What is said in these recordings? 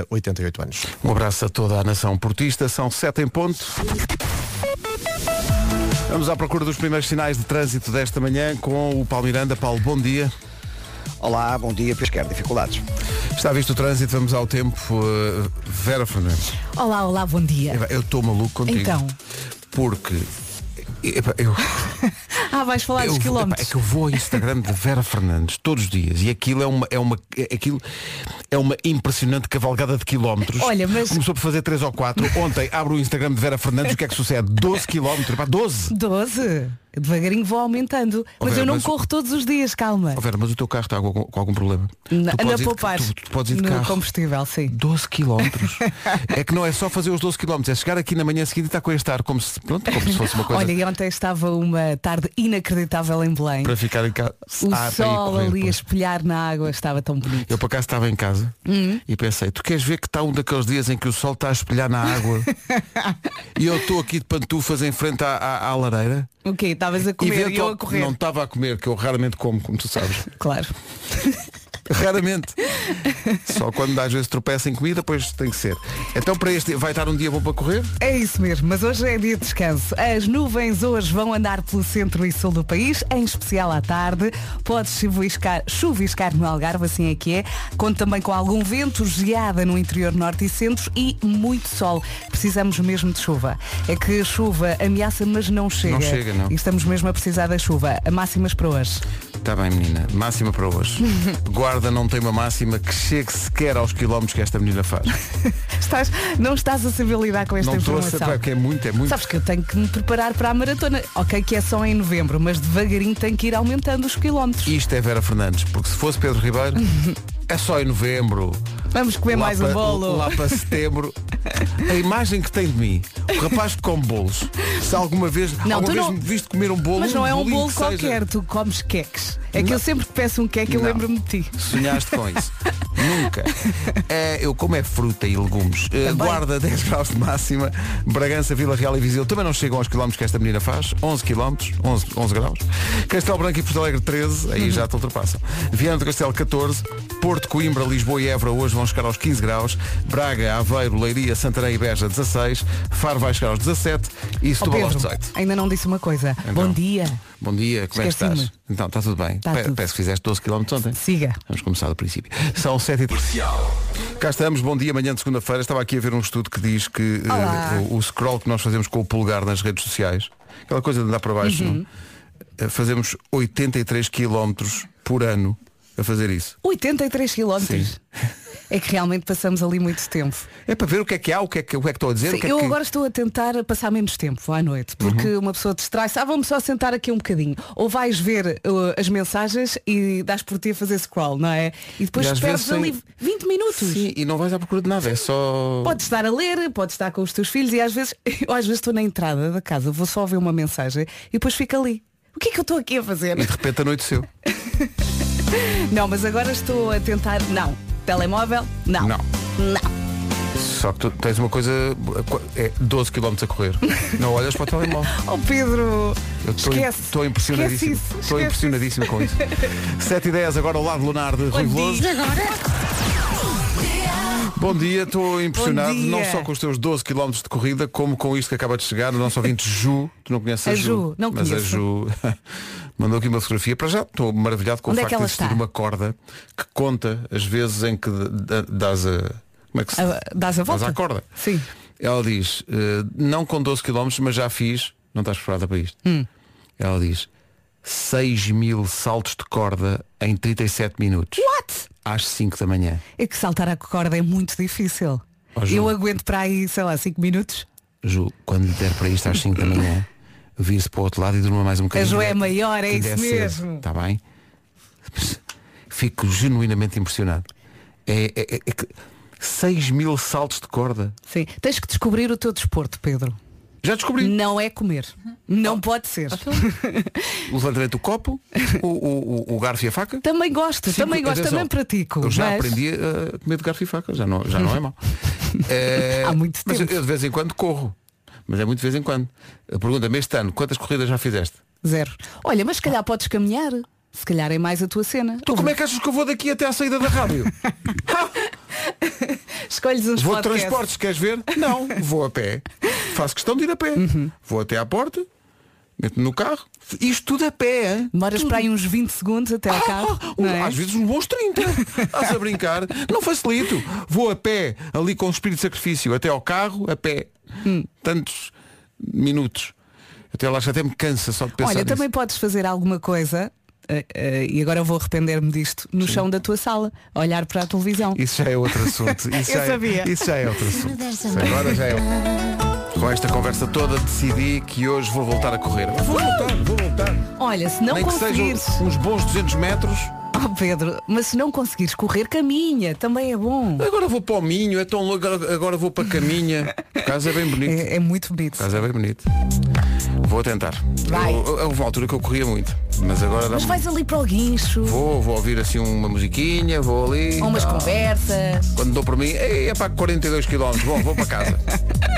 eh, 88 anos. Um abraço a toda a nação portista, são sete em ponto. Vamos à procura dos primeiros sinais de trânsito desta manhã com o Paulo Miranda. Paulo, bom dia. Olá, bom dia, pesquer dificuldades. Está visto o trânsito, vamos ao tempo. Uh, Vera Fernandes. Olá, olá, bom dia. Eu estou maluco contigo. Então. Porque. eu, Ah, vais falar eu dos quilómetros. é que eu vou ao Instagram de Vera Fernandes todos os dias e aquilo é uma, é uma, é- aquilo é uma impressionante cavalgada de quilómetros. Olha, mas- Começou por fazer 3 ou 4. Ontem abro o Instagram de Vera Fernandes, o que é que sucede? 12 quilómetros, pá, 12. 12. Devagarinho vou aumentando. Mas Vera, eu não mas- corro todos os dias, calma. Oh, Vera, mas o teu carro está com, com algum problema. Na podes ir de- poupar. tu, tu podes ir de no carro. combustível, sim. 12 quilómetros. é que não é só fazer os 12 quilómetros, é chegar aqui na manhã seguinte e estar com este ar como se, pronto, como se fosse uma coisa Olha, e ontem estava uma tarde inacreditável em Belém. para ficar em casa. O Ah, sol correr, ali a espelhar na água estava tão bonito. Eu por acaso estava em casa Uhum. e pensei, tu queres ver que está um daqueles dias em que o sol está a espelhar na água e eu estou aqui de pantufas em frente à, à, à lareira O quê? Estavas a comer e eu a correr. não estava a comer, que eu raramente como, como tu sabes. Claro. Raramente. Só quando às vezes tropeça em comida, depois tem que ser. Então para este vai estar um dia bom para correr? É isso mesmo, mas hoje é dia de descanso. As nuvens hoje vão andar pelo centro e sul do país, em especial à tarde. Pode chuviscar, chuviscar no Algarve, assim é que é. Conta também com algum vento, geada no interior norte e centro e muito sol. Precisamos mesmo de chuva. É que a chuva ameaça, mas não chega. Não chega, não. E estamos mesmo a precisar da chuva. A máximas para hoje. Está bem, menina. Máxima para hoje. Guarda não tem uma máxima que chegue sequer aos quilómetros que esta menina faz. Estás, não estás a saber lidar com esta não estou a informação. saber, porque é muito, é muito. Sabes que eu tenho que me preparar para a maratona. Ok, que é só em novembro, mas devagarinho tenho que ir aumentando os quilómetros. Isto é Vera Fernandes, porque se fosse Pedro Ribeiro, é só em novembro. Vamos comer lá mais um bolo. Lá para setembro. A imagem que tem de mim, o rapaz que come bolos, se alguma vez, Não, alguma vez não- me viste comer um bolo, Mas não é um bolo que seja, qualquer, tu comes queques. É que Não. eu sempre que peço um queque eu lembro-me de ti. Sonhaste com isso? Nunca. É, eu como é fruta e legumes. Eh, guarda 10 graus de máxima. Bragança, Vila Real e Viseu também não chegam aos quilómetros que esta menina faz. 11 quilómetros, 11, 11 graus. Castelo Branco e Porto Alegre 13, aí já te ultrapassam. Viana do Castelo 14, Porto, Coimbra, Lisboa e Évora hoje vão chegar aos 15 graus. Braga, Aveiro, Leiria, Santarém e Beja 16. Faro vai chegar aos 17 e Ó Setúbal aos Pedro, 18. ainda não disse uma coisa. Então. Bom dia. Bom dia, como é que estás? Então, está tudo bem. Tá. Parece que fizeste 12 km ontem. Siga. Vamos começar do princípio. São 7 e Cá estamos, bom dia, manhã de segunda-feira. Estava aqui a ver um estudo que diz que Olá. o, o scroll que nós fazemos com o polegar nas redes sociais, aquela coisa de andar para baixo, Uhum. Eh, fazemos 83 km por ano a fazer isso. 83 quilómetros. É que realmente passamos ali muito tempo. É para ver o que é que há, o que é que, o que, é que estou a dizer. Sim, é eu que... agora estou a tentar passar menos tempo à noite, porque Uhum. uma pessoa distrai-se, ah, vamos só sentar aqui um bocadinho. Ou vais ver uh, as mensagens e dás por ti a fazer scroll, não é? E depois E perdes ali tem- 20 minutos. Sim, e não vais à procura de nada, é só. Podes estar a ler, podes estar com os teus filhos e às vezes, eu às vezes estou na entrada da casa, vou só ver uma mensagem e depois fico ali. O que é que eu estou aqui a fazer? E de repente a noite seu. Não, mas agora estou a tentar. Não. Telemóvel? Não. Não. Não. Só que tu tens uma coisa. É 12 km a correr. Não olhas para o telemóvel. Oh Pedro, Eu estou esquece. estou impressionadíssimo. Estou impressionadíssimo com isso. 7 e 10 agora ao lado lunar de Rui Bom Veloso. dia. Bom dia, estou impressionado Bom dia. não só com os teus 12 km de corrida, como com isto que acaba de chegar, o nosso ouvinte Ju, tu não conheces a, A Ju, não mas a conheço. Ju mandou aqui uma fotografia. Para já estou maravilhado com Onde o é facto de ela existir está? uma corda que conta as vezes em que dás a. Como é que se Ah, dás a volta? à corda. Sim. Ela diz, eh, não com 12 km, mas já fiz, não estás preparada para isto. Hum. Ela diz, 6 mil saltos de corda em 37 minutos. What? Às 5 da manhã. É que saltar a corda é muito difícil. Ju. eu aguento para aí, sei lá, 5 minutos. Ju, quando der para isto às 5 da manhã, vire-se para o outro lado e durma mais um bocadinho. Ju é maior, é isso mesmo. Está bem? Fico genuinamente impressionado. É, é, é, é que 6 mil saltos de corda. Sim. Tens que descobrir o teu desporto, Pedro. Já descobri. Não é comer. Não Ah. pode ser. O levantamento do copo, o, o, o, garfo e a faca. Também gosto, Sim, também gosto, também pratico. Eu já mas- aprendi a comer de garfo e faca, já não, já não é mau. É, Há muito mas eu, tempo. eu de vez em quando corro. Mas é muito de vez em quando. Pergunta-me este ano, quantas corridas já fizeste? Zero. Olha, mas se calhar podes caminhar. Se calhar é mais a tua cena. Tu como é que achas que eu vou daqui até à saída da rádio? Escolhes uns Vou de podcasts. transportes, queres ver? Não, vou a pé. Faço questão de ir a pé. Uhum. Vou até à porta, meto-me no carro. Isto tudo a pé, hein? Demoras para aí uns 20 segundos até ao carro. Ah, não é? Às vezes uns bons 30. Estás a brincar? Não facilito. Vou a pé, ali com o espírito de sacrifício, até ao carro, a pé. Hum. Tantos minutos. Até lá já até me cansa só de pensar Olha, nisso. também podes fazer alguma coisa, eh, eh, e agora eu vou arrepender-me disto, no chão da tua sala, olhar para a televisão. Isso já é outro assunto. Isso Eu já é- sabia. isso já é outro assunto. Isso Agora já é. Com esta conversa toda decidi que hoje vou voltar a correr. Vou voltar, vou voltar. Olha, se não Nem que conseguires. sejam uns bons 200 metros. Oh Pedro, mas se não conseguires correr, caminha, também é bom. Agora vou para o Minho, é tão longo, agora vou para a Caminha. O caso é bem bonito. É, é muito bonito. O caso é bem bonito. Vou tentar. Vai. Eu- eu- Houve uma altura que eu corria muito. Mas agora dá Mas vais ali para o guincho, Vou, vou ouvir assim uma musiquinha, vou ali. ou umas tal. conversas. Quando dou por mim, é para 42 km. Bom, vou para casa.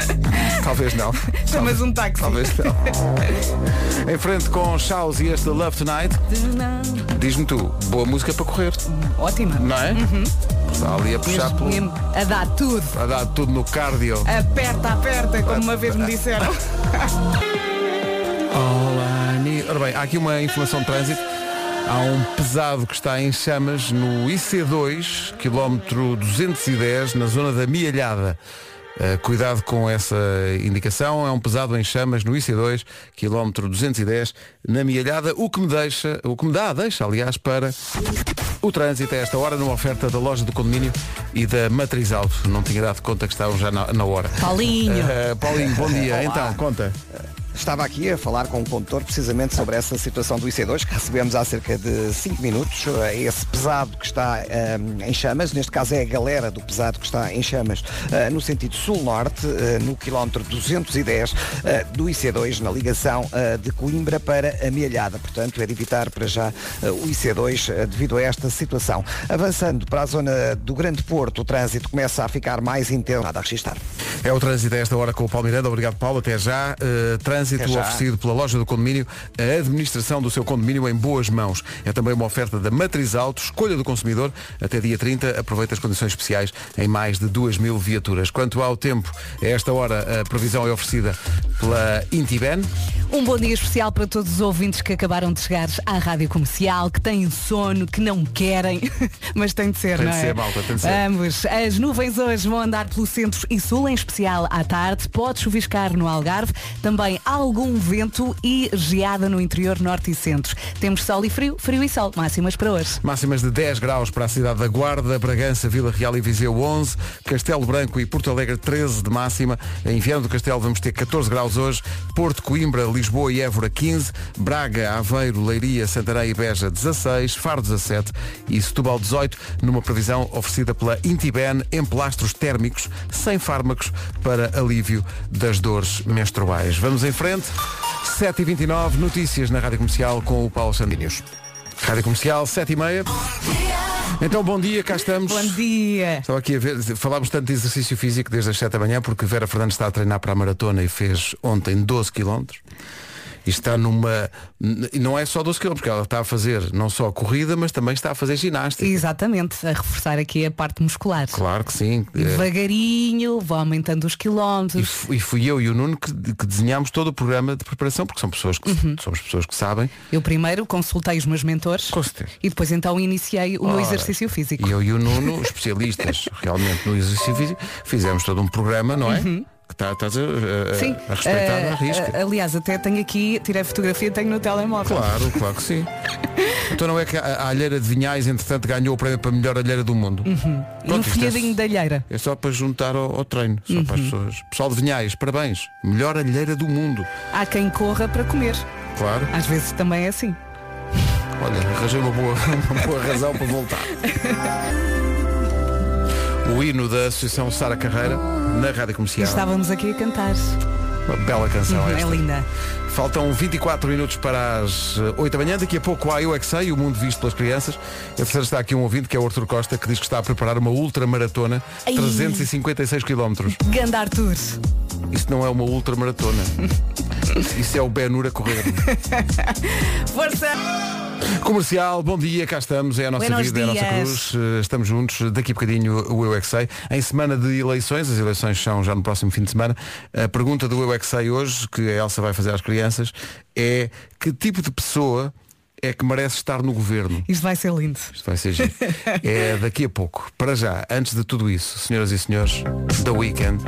Talvez não. Chamas um táxi. Talvez não. em frente com Chaos e este Love Tonight, diz-me tu, boa música para correr, Ótima. não é? Está ali a puxar pelo. mesmo a dar tudo. A dar tudo no cardio. Aperta, aperta, como uma vez me disseram. Need- Ora bem, há aqui uma informação de trânsito. Há um pesado que está em chamas no IC2, quilómetro 210, na zona da Mialhada. Uh, cuidado com essa indicação, é um pesado em chamas no IC2, quilómetro 210, na Mialhada, o que me deixa, o que me dá, deixa, aliás, para o trânsito a esta hora numa oferta da loja do condomínio e da Matriz Auto. Não tinha dado conta que estavam já na, na hora. Paulinho. Uh, Paulinho, bom dia. Então, conta. Estava aqui a falar com o condutor precisamente sobre essa situação do IC2 que recebemos há cerca de 5 minutos. Eh, Esse pesado que está eh, em chamas, neste caso é a galera do pesado que está em chamas eh, no sentido sul-norte, eh, no quilómetro 210 eh, do IC2, na ligação de Coimbra para a Mialhada. Portanto, é de evitar para já o IC2 eh, devido a esta situação. Avançando para a zona do Grande Porto, o trânsito começa a ficar mais intenso. Nada a registrar. É o trânsito a esta hora com o Paulo Miranda. Obrigado, Paulo. Até já. Uh, trânsito já. oferecido pela loja do condomínio, a administração do seu condomínio em boas mãos. É também uma oferta da Matriz Auto, escolha do consumidor. Até dia 30, aproveita as condições especiais em mais de 2 mil viaturas. Quanto ao tempo, a esta hora a previsão é oferecida pela Intiben. Um bom dia especial para todos os ouvintes que acabaram de chegar à rádio comercial, que têm sono, que não querem, mas tem de ser, Tem não de é? ser, malta, tem de ser. Vamos. As nuvens hoje vão andar pelo centro e sul, em especial à tarde. Pode chuviscar no Algarve. Também algum vento e geada no interior norte e centro. Temos sol e frio, frio e sol. Máximas para hoje. Máximas de 10 graus para a cidade da Guarda, Bragança, Vila Real e Viseu 11, Castelo Branco e Porto Alegre 13 de máxima. Em Viana do Castelo vamos ter 14 graus hoje, Porto, Coimbra, Lisboa e Évora 15, Braga, Aveiro, Leiria, Santarém e Beja 16, Faro 17 e Setúbal 18, numa previsão oferecida pela Intiben em plastros térmicos, sem fármacos, para alívio das dores menstruais. Vamos em frente. 7h29, notícias na Rádio Comercial com o Paulo Sandinhos. Rádio Comercial, 7 e meia. Então, bom dia, cá estamos. Bom dia. Estava aqui a ver, falámos tanto de exercício físico desde as 7 da manhã, porque Vera Fernandes está a treinar para a maratona e fez ontem 12 km. E está numa. Não é só 12 km, porque ela está a fazer não só a corrida, mas também está a fazer ginástica. Exatamente, a reforçar aqui a parte muscular. Claro que sim. E Eh, devagarinho, vou aumentando os quilómetros. e fui eu e o Nuno que, que desenhámos todo o programa de preparação, porque são pessoas que, Uhum. somos pessoas que sabem. Eu primeiro consultei os meus mentores e depois então iniciei o meu Ora, exercício físico. E eu e o Nuno, especialistas realmente no exercício físico, fizemos todo um programa, não é? Que está, estás a, a- Uhum. Sim. a respeitar Eh, a risca. eh, aliás, até tenho aqui, tirei fotografia, tenho no telemóvel. Claro, claro que sim. Então não é que a, a alheira de Vinhais, entretanto, ganhou o prémio para a melhor alheira do mundo. E um Pronto, isto é- folhadinho da alheira. É só para juntar ao, ao treino, só para as pessoas. Pessoal de Vinhais, parabéns. Melhor alheira do mundo. Há quem corra para comer. Claro. Às vezes também é assim. Olha, arranjei uma boa, uma boa razão para voltar. O hino da Associação Sara Carreira na Rádio Comercial. estávamos aqui a cantar. Uma bela canção É esta. linda. Faltam 24 minutos para as eh, 8 da manhã. Daqui a pouco há Eu É Que Sei, o mundo visto pelas crianças. A terceira está aqui um ouvinte, que é o Arthur Costa, que diz que está a preparar uma ultramaratona, Ai. 356 km. Gandar Tour. Isso não é uma ultramaratona. Isso é o Ben Hur a correr. Força! Comercial, bom dia, cá estamos, é a nossa Buenos vida, é a nossa dias. cruz. Eh, Estamos juntos, daqui a bocadinho o Eu é Que Sei. Em semana de eleições, as eleições são já no próximo fim de semana. A pergunta do Eu é Que Sei hoje, que a Elsa vai fazer às crianças, é que tipo de pessoa é que merece estar no governo? Isto vai ser lindo. Isto vai ser giro. É daqui a pouco. Para já, antes de tudo isso, senhoras e senhores, The Weekend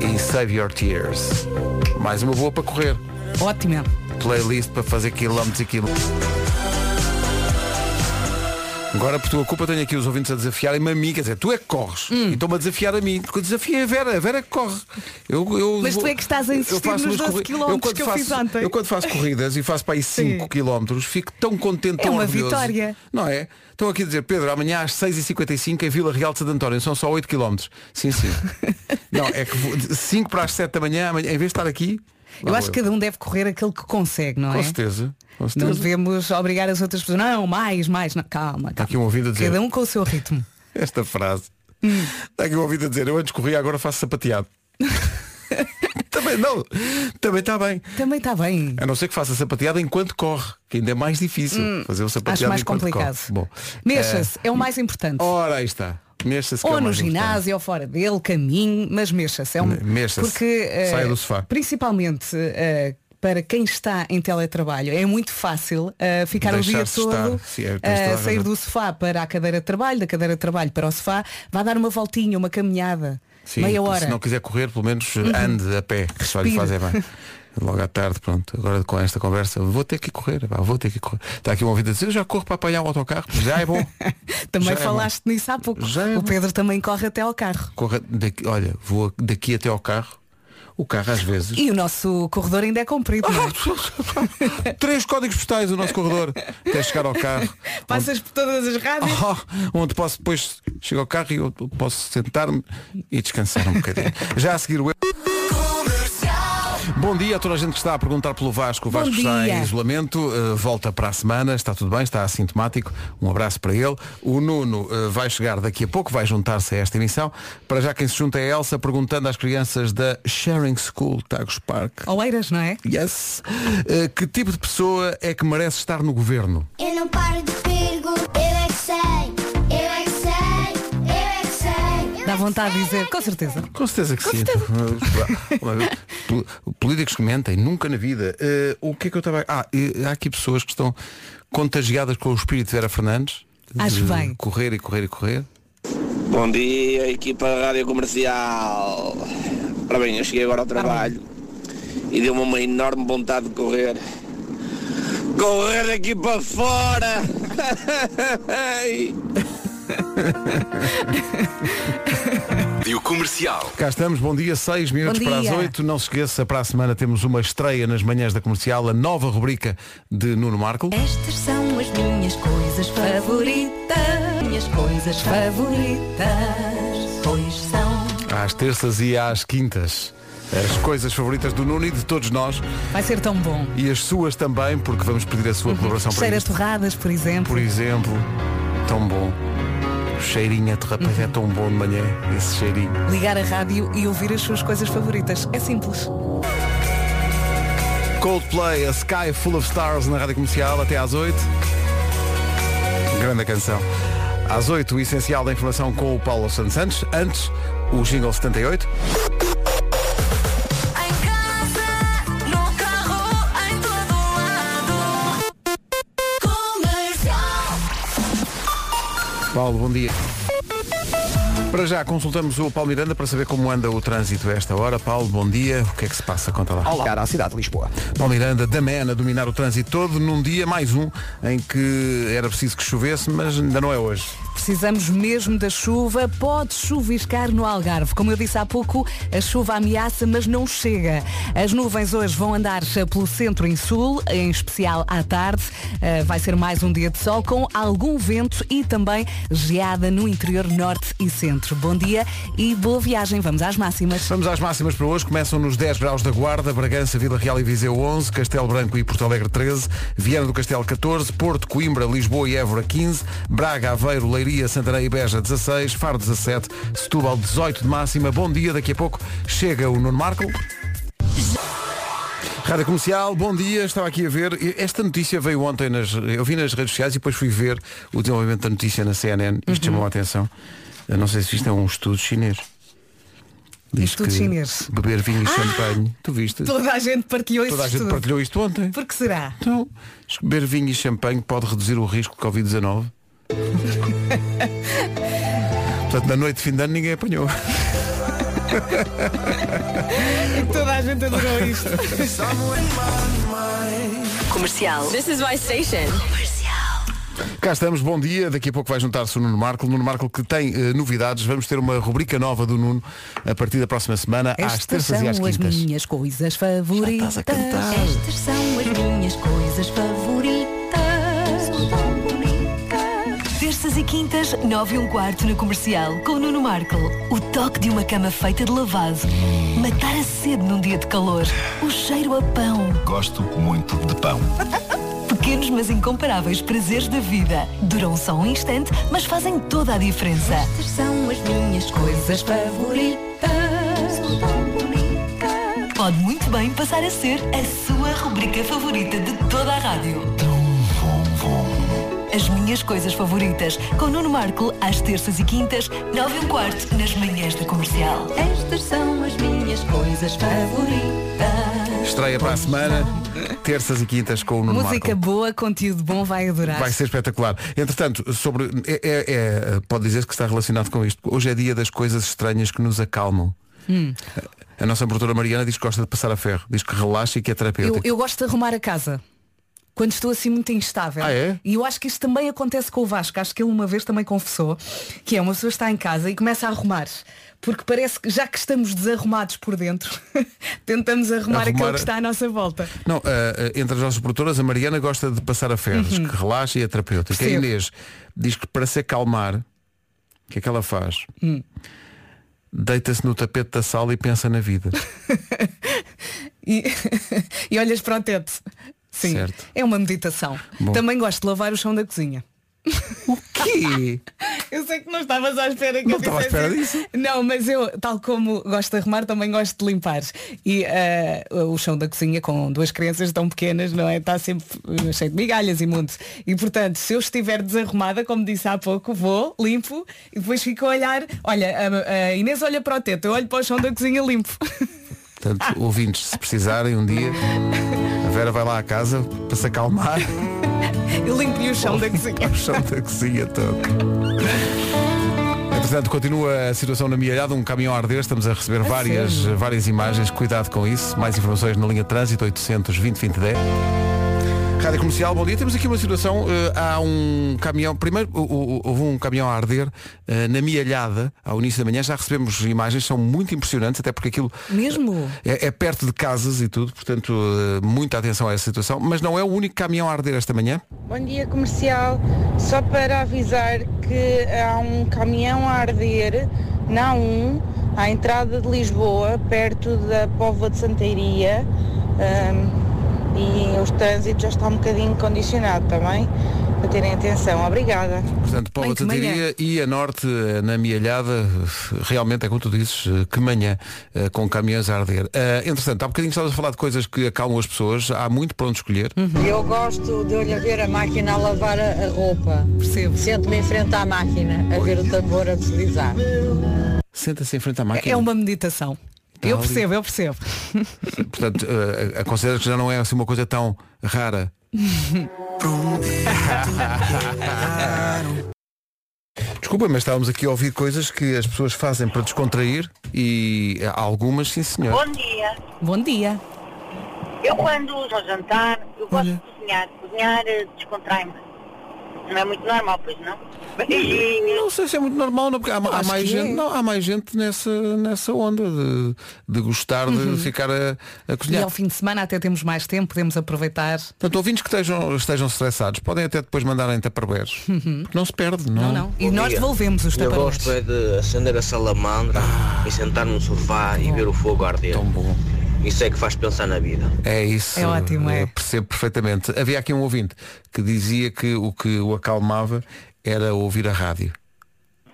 e Save Your Tears. Mais uma boa para correr. Ótimo. Playlist para fazer quilómetros e quilómetros. Agora por tua culpa tenho aqui os ouvintes a desafiarem-me a mim, quer dizer, tu é que corres Hum. e estão-me a desafiar a mim, porque eu desafiei a Vera, a Vera é que corre. Eu, eu Mas tu vou- é que estás a insistir nos umas 12 corri- quilómetros quando que eu faço, fiz ontem. Eu quando faço corridas e faço para aí 5 Sim. quilómetros, fico tão contente, tão É uma orgulhoso. vitória. Não é? Estão aqui a dizer, Pedro, amanhã às 6h55 em Vila Real de Santo António, são só 8 quilómetros. Sim, sim. Não, é que 5 para as 7 da manhã, amanhã, em vez de estar aqui. Eu acho que cada um deve correr aquilo que consegue, não Com é? certeza. Não devemos obrigar as outras pessoas. Não, mais, mais. Não, calma, Está calma. aqui um ouvido a dizer. Cada um com o seu ritmo. Esta frase. Hum. Está aqui um ouvido a dizer, eu antes corria, agora faço sapateado. também não. Também está bem. Também está bem. A não ser que faça sapateado enquanto corre, que ainda é mais difícil fazer o sapateado Hum. Acho mais complicado. corre. Bom, Mexa-se, é o mais importante. ora aí está. Mexa-se é ou o no importante. ginásio, ou fora dele, caminho, mas mexa-se. É um... Me- mexa-se. Porque, eh, Saia do sofá. Principalmente eh, para quem está em teletrabalho, é muito fácil eh, ficar o dia estar. todo é, toda a sair razão. do sofá para a cadeira de trabalho, da cadeira de trabalho para o sofá, vai dar uma voltinha, uma caminhada, Sim, meia hora. Uhum. Se não quiser correr, pelo menos ande a pé, que só lhe Respire. faz é bem. Logo à tarde, pronto. Agora com esta conversa, vou ter que correr, pá, vou ter que correr. Está aqui um ouvido a dizer, eu já corro para apanhar o autocarro, já é bom. Também Já é falaste nisso há pouco. Já é o bom. Pedro também corre até ao carro. Corra daqui, olha, vou daqui até ao carro. O carro às vezes. E o nosso corredor ainda é comprido, é? Três códigos postais o nosso corredor até chegar ao carro. Passas por todas as rádios. Oh, onde posso depois chegar ao carro e eu posso sentar-me e descansar um bocadinho. Já a seguir o Bom dia a toda a gente que está a perguntar pelo Vasco. O Bom Vasco está dia. em isolamento, uh, volta para a semana, está tudo bem, está assintomático. Um abraço para ele. O Nuno uh, vai chegar daqui a pouco, vai juntar-se a esta emissão. Para já quem se junta é a Elsa, perguntando às crianças da Sharing School Tagus Park. Oeiras, não é? Yes. Uh, que tipo de pessoa é que merece estar no governo? Eu não paro de perguntar. Dá vontade de dizer, com certeza. Com certeza que sim. Pol- Políticos que mentem, nunca na vida. Eh, o que é que eu estava. Ah, há aqui pessoas que estão contagiadas com o espírito de Vera Fernandes. Acho de bem. Correr e correr e correr. Bom dia, equipa da Rádio Comercial. Ora bem, eu cheguei agora ao trabalho e deu-me uma enorme vontade de correr. Correr daqui para fora! Rádio Comercial. Cá estamos, bom dia, 6 minutos Bom para as dia. 8. Não se esqueça, para a semana temos uma estreia nas manhãs da comercial, a nova rubrica de Nuno Marco. Estas são as minhas coisas favoritas. Minhas coisas favoritas. Pois são. Às terças e às quintas. As coisas favoritas do Nuno e de todos nós. Vai ser tão bom. E as suas também, porque vamos pedir a sua colaboração para Cheira a isto. torradas, por exemplo. Por exemplo, tão bom. O cheirinho de rapaz é tão bom de manhã, esse cheirinho. Ligar a rádio e ouvir as suas coisas favoritas. É simples. Coldplay, A Sky Full of Stars na Rádio Comercial até às 8. Grande canção. Às 8, o essencial da informação com o Paulo Santos Santos. Antes, o jingle 78. Paulo, bom dia. Para já, consultamos o Paulo Miranda para saber como anda o trânsito a esta hora. Paulo, bom dia. O que é que se passa? Conta lá. Cara à cidade de Lisboa. Paulo Miranda, da MEN, a dominar o trânsito todo, num dia mais um em que era preciso que chovesse, mas ainda não é hoje. Precisamos mesmo da chuva. Pode chuviscar no Algarve. Como eu disse há pouco, a chuva ameaça, mas não chega. As nuvens hoje vão andar pelo centro e sul, em especial à tarde. Uh, vai ser mais um dia de sol com algum vento e também geada no interior norte e centro. Bom dia e boa viagem. Vamos às máximas. Vamos às máximas para hoje. Começam nos 10 graus da Guarda, Bragança, Vila Real e Viseu 11, Castelo Branco e Porto Alegre 13, Viana do Castelo 14, Porto, Coimbra, Lisboa e Évora 15, Braga, Aveiro, Leiria, Santarém e Beja 16, Faro 17, Setúbal 18 de máxima. Bom dia, daqui a pouco chega o Nuno Marco. Rádio Comercial, bom dia, estava aqui a ver. Esta notícia veio ontem, nas, eu vi nas redes sociais e depois fui ver o desenvolvimento da notícia na CNN. Isto chamou a atenção. Eu não sei se isto é um estudo chinês. Diz Estudo que chinês. beber vinho e champanhe. Tu viste? Toda a gente partilhou Toda a isso gente tudo. partilhou isto ontem. Por que será? Então, beber vinho e champanhe pode reduzir o risco de Covid-19. Portanto, na noite de fim de ano ninguém apanhou. Toda a gente adorou isto. Comercial. This is my station. Cá estamos, bom dia. Daqui a pouco vai juntar-se o Nuno Marco. Nuno Marco que tem eh, novidades. Vamos ter uma rubrica nova do Nuno a partir da próxima semana, às Estas terças são e às as quintas. minhas coisas favoritas. Já estás a cantar. Estas são as minhas coisas favoritas. São tão bonitas. Terças e quintas, 9 e um quarto na comercial, com o Nuno Marco. O toque de uma cama feita de lavado. Matar a sede num dia de calor. O cheiro a pão. Gosto muito de pão. Pequenos mas incomparáveis prazeres da vida. Duram só um instante, mas fazem toda a diferença. Estas são as minhas coisas favoritas. São tão bonitas. Pode muito bem passar a ser a sua rubrica favorita de toda a rádio. As minhas coisas favoritas, com Nuno Marco, às terças e quintas, 9 e um quarto, nas manhãs da comercial. Estas são as minhas coisas favoritas. Estreia para a semana, terças e quintas com o Nuno Música Marco. boa, conteúdo bom, vai adorar. Vai ser espetacular. Entretanto, sobre. É, é- é- pode dizer que está relacionado com isto. Hoje é dia das coisas estranhas que nos acalmam. Hum. A nossa produtora Mariana diz que gosta de passar a ferro. Diz que relaxa e que é Eu, terapêutico. eu gosto de arrumar a casa. Quando estou assim muito instável. Ah, é? E eu acho que isto também acontece com o Vasco. Acho que ele uma vez também confessou que é uma pessoa está em casa e começa a arrumar. Porque parece que já que estamos desarrumados por dentro, tentamos arrumar, Arrumar- aquilo que está à nossa volta. Não, ah, ah, entre as nossas produtoras, a Mariana gosta de passar a ferro. Diz que relaxa e é terapêutico. A Uhum. Percebo. Inês diz que para se acalmar, o que é que ela faz? Hum. Deita-se no tapete da sala e pensa na vida. E, e olhas para o teto. Sim, Certo. é uma meditação. Bom. Também gosto de lavar o chão da cozinha. Que? Eu sei que não estavas à espera que Não eu estava à espera isso. disso. Não, mas eu, tal como gosto de arrumar, também gosto de limpar. E eh, o chão da cozinha com duas crianças tão pequenas, não é? Está sempre eh, cheio de migalhas e monte. E portanto, se eu estiver desarrumada, como disse há pouco, vou, limpo e depois fico a olhar. Olha, a, a Inês olha para o teto, eu olho para o chão da cozinha limpo. Portanto, ouvintes, se precisarem um dia, Vera vai lá à casa para se acalmar. Eu limpo-lhe o chão da cozinha. o chão da cozinha todo. Entretanto, continua a situação na Mialhada, um caminhão a arder, estamos a receber várias, sério? várias imagens, cuidado com isso. Mais informações na linha trânsito 820 2010. Rádio Comercial, bom dia. Temos aqui uma situação, eh, há um caminhão, primeiro houve um caminhão a arder eh, na Mialhada, ao início da manhã, já recebemos imagens, são muito impressionantes, até porque aquilo Mesmo? é, é perto de casas e tudo, portanto, eh, muita atenção a essa situação, mas não é o único caminhão a arder esta manhã. Bom dia comercial, só para avisar que há um caminhão a arder na A1, à entrada de Lisboa, perto da Póvoa de Santeiria, e o trânsito já está um bocadinho condicionado também, para terem atenção. Obrigada. Portanto, Póvoa Bem. Santiria e a norte na Mialhada, realmente é como tu dizes, que manhã, eh, com caminhões a arder. Eh, Entretanto, há bocadinho estavas a falar de coisas que acalmam as pessoas, há muito para onde escolher. Eu gosto de olhar ver a máquina a lavar a, a roupa. Percebo. Sento-me em frente à máquina a ver o tambor a deslizar. Senta-se em frente à máquina. É uma meditação. Eu percebo, eu percebo. Portanto, uh, aconselho que já não é assim uma coisa tão rara. Desculpa, mas estávamos aqui a ouvir coisas que as pessoas fazem para descontrair e algumas, sim senhor. Bom dia. Bom dia. Eu quando vou jantar, eu gosto Olha. de cozinhar. Cozinhar eh, descontrai-me. Não é muito normal, pois não? Beijinhos. Não sei se é muito normal, não, porque há, há mais que gente, é. não, há mais gente nessa, nessa onda de, de gostar de ficar a, a E cozinhar. ao fim de semana até temos mais tempo, podemos aproveitar. Portanto, ouvintes que estejam, estejam estressados, podem até depois mandarem tupperwares. Porque não se perde, não? Não, não. E nós dia. devolvemos os Eu taparotes. gosto é de acender a salamandra e sentar no sofá e ver o fogo arder. Tão bom. Isso é que faz pensar na vida. É isso. É ótimo, é. Eu percebo perfeitamente. Havia aqui um ouvinte que dizia que o que o acalmava era ouvir a rádio.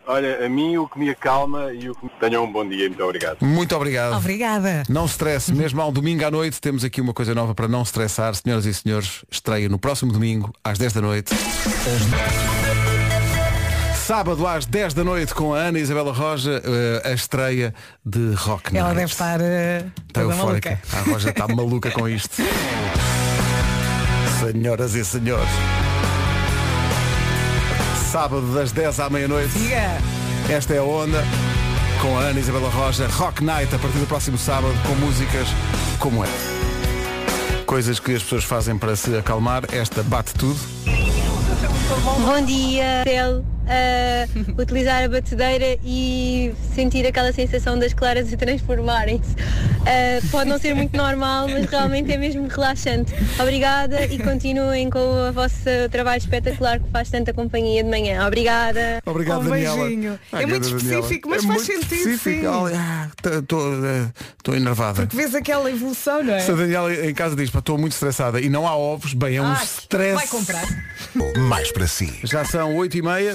Olha, a mim o que me acalma e o que me... Tenham um bom dia, muito obrigado. Muito obrigado. Obrigada. Não stresse, mesmo ao domingo à noite temos aqui uma coisa nova para não estressar. Senhoras e senhores, estreia no próximo domingo, às 10 da noite. Sábado às 10 da noite com a Ana Isabela Roja, eh, a estreia de Rock Ela Night. deve estar uh, Está toda eufórica. maluca. A Roja está maluca com isto. Senhoras e senhores. Sábado das 10 à meia-noite. Esta é a onda com a Ana Isabela Roja. Rock Night a partir do próximo sábado com músicas como esta. Coisas que as pessoas fazem para se acalmar. Esta bate tudo. Bom dia. Uh, utilizar a batedeira e sentir aquela sensação das claras a transformarem-se. Uh, pode não ser muito normal, mas realmente é mesmo relaxante. Obrigada e continuem com o vosso trabalho espetacular que faz tanta companhia de manhã. Obrigada. Obrigado, Um Daniela. beijinho. Ah, É muito grande Daniela. específico, mas É faz sentido, específico. sim. Ah, Estou enervada. Porque vês aquela evolução, não é? Se a Daniela em casa diz, estou muito estressada e não há ovos, bem, é um Ah, stress. Vai comprar. Mais para si. Já são 8 e meia.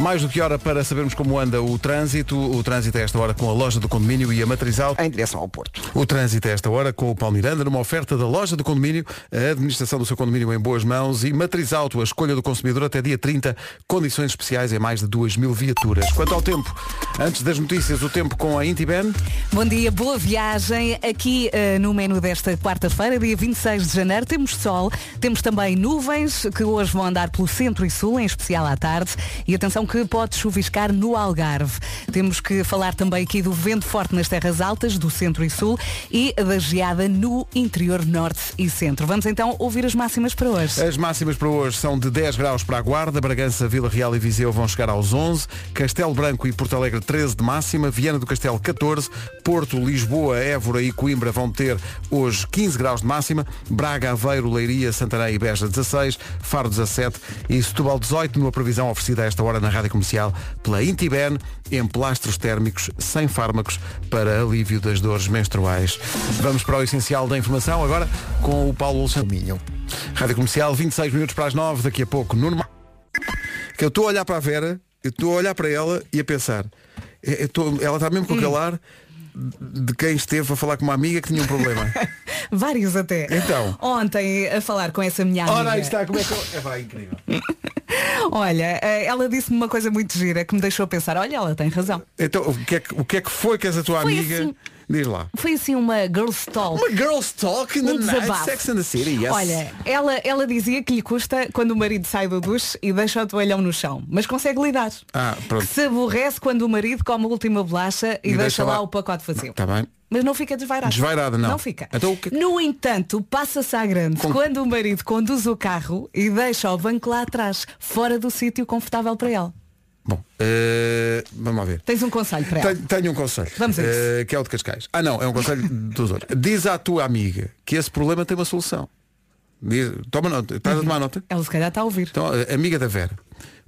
Mais do que hora para sabermos como anda o trânsito. O trânsito é esta hora com a loja do condomínio e a matriz alta. Em direção ao Porto. O trânsito é esta hora com o Paulo Miranda, numa oferta da loja do condomínio, a administração do seu condomínio em boas mãos e matriz alto, a escolha do consumidor até dia 30, condições especiais em mais de 2 mil viaturas. Quanto ao tempo, antes das notícias, o tempo com a Intiben. Bom dia, boa viagem. Aqui eh, no menu desta quarta-feira, dia 26 de janeiro, temos sol, temos também nuvens que hoje vão andar pelo centro e sul, em especial à tarde. E atenção que pode chuviscar no Algarve. Temos que falar também aqui do vento forte nas terras altas, do centro e sul, e da geada no interior norte e centro. Vamos então ouvir as máximas para hoje. As máximas para hoje são de 10 graus para a Guarda, Bragança, Vila Real e Viseu vão chegar aos 11, Castelo Branco e Porto Alegre 13 de máxima, Viana do Castelo 14, Porto, Lisboa, Évora e Coimbra vão ter hoje 15 graus de máxima, Braga, Aveiro, Leiria, Santarém e Beja 16, Faro 17 e Setúbal 18, numa previsão oferecida a esta hora na Rádio Comercial pela Intiben, em plastros térmicos sem fármacos para alívio das dores menstruais. Vamos para o essencial da informação agora com o Paulo Alexandre. Rádio Comercial, 26 minutos para as 9, daqui a pouco, Nuno Ma- que eu estou a olhar para a Vera, eu estou a olhar para ela e a pensar, eu estou- ela está mesmo com aquele ar de quem esteve a falar com uma amiga que tinha um problema. Vários até. Então. Ontem, a falar com essa minha amiga. Ora, aí está, como é que. É vai, incrível. Olha, eh, ela disse-me uma coisa muito gira que me deixou pensar, olha, ela tem razão. Então, o que é que, o que, é que foi que essa tua Foi amiga... assim. Diz lá. Foi assim uma girl's talk. Uma girl's talk in the Um night, desabafo. Sex and the City, yes. Olha, ela, ela dizia que lhe custa quando o marido sai do duche e deixa o toalhão no chão, mas consegue lidar. Ah, Que pronto. se aborrece quando o marido come a última bolacha e, deixa, lá o pacote vazio. Está bem. Mas não fica desvairado. Desvairado, não. Não fica. Então o que- No entanto, passa-se à grande Com- quando o marido conduz o carro e deixa o banco lá atrás, fora do sítio confortável para ela. Bom, eh, vamos lá ver. Tens um conselho para ela. Tenho, tenho um conselho. Vamos a isso. eh, que é o de Cascais. Ah não, é um conselho dos outros. Diz à tua amiga que esse problema tem uma solução. Diz- toma nota. Estás a tomar nota? Ela se calhar está a ouvir. Então, a- amiga da Vera,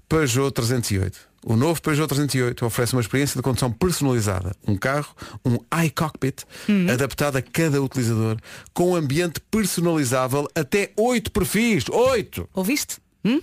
Peugeot 308. O novo Peugeot 308 oferece uma experiência de condução personalizada. Um carro, um iCockpit, Uhum. adaptado a cada utilizador, com um ambiente personalizável até 8 perfis. 8! Ouviste? Hum?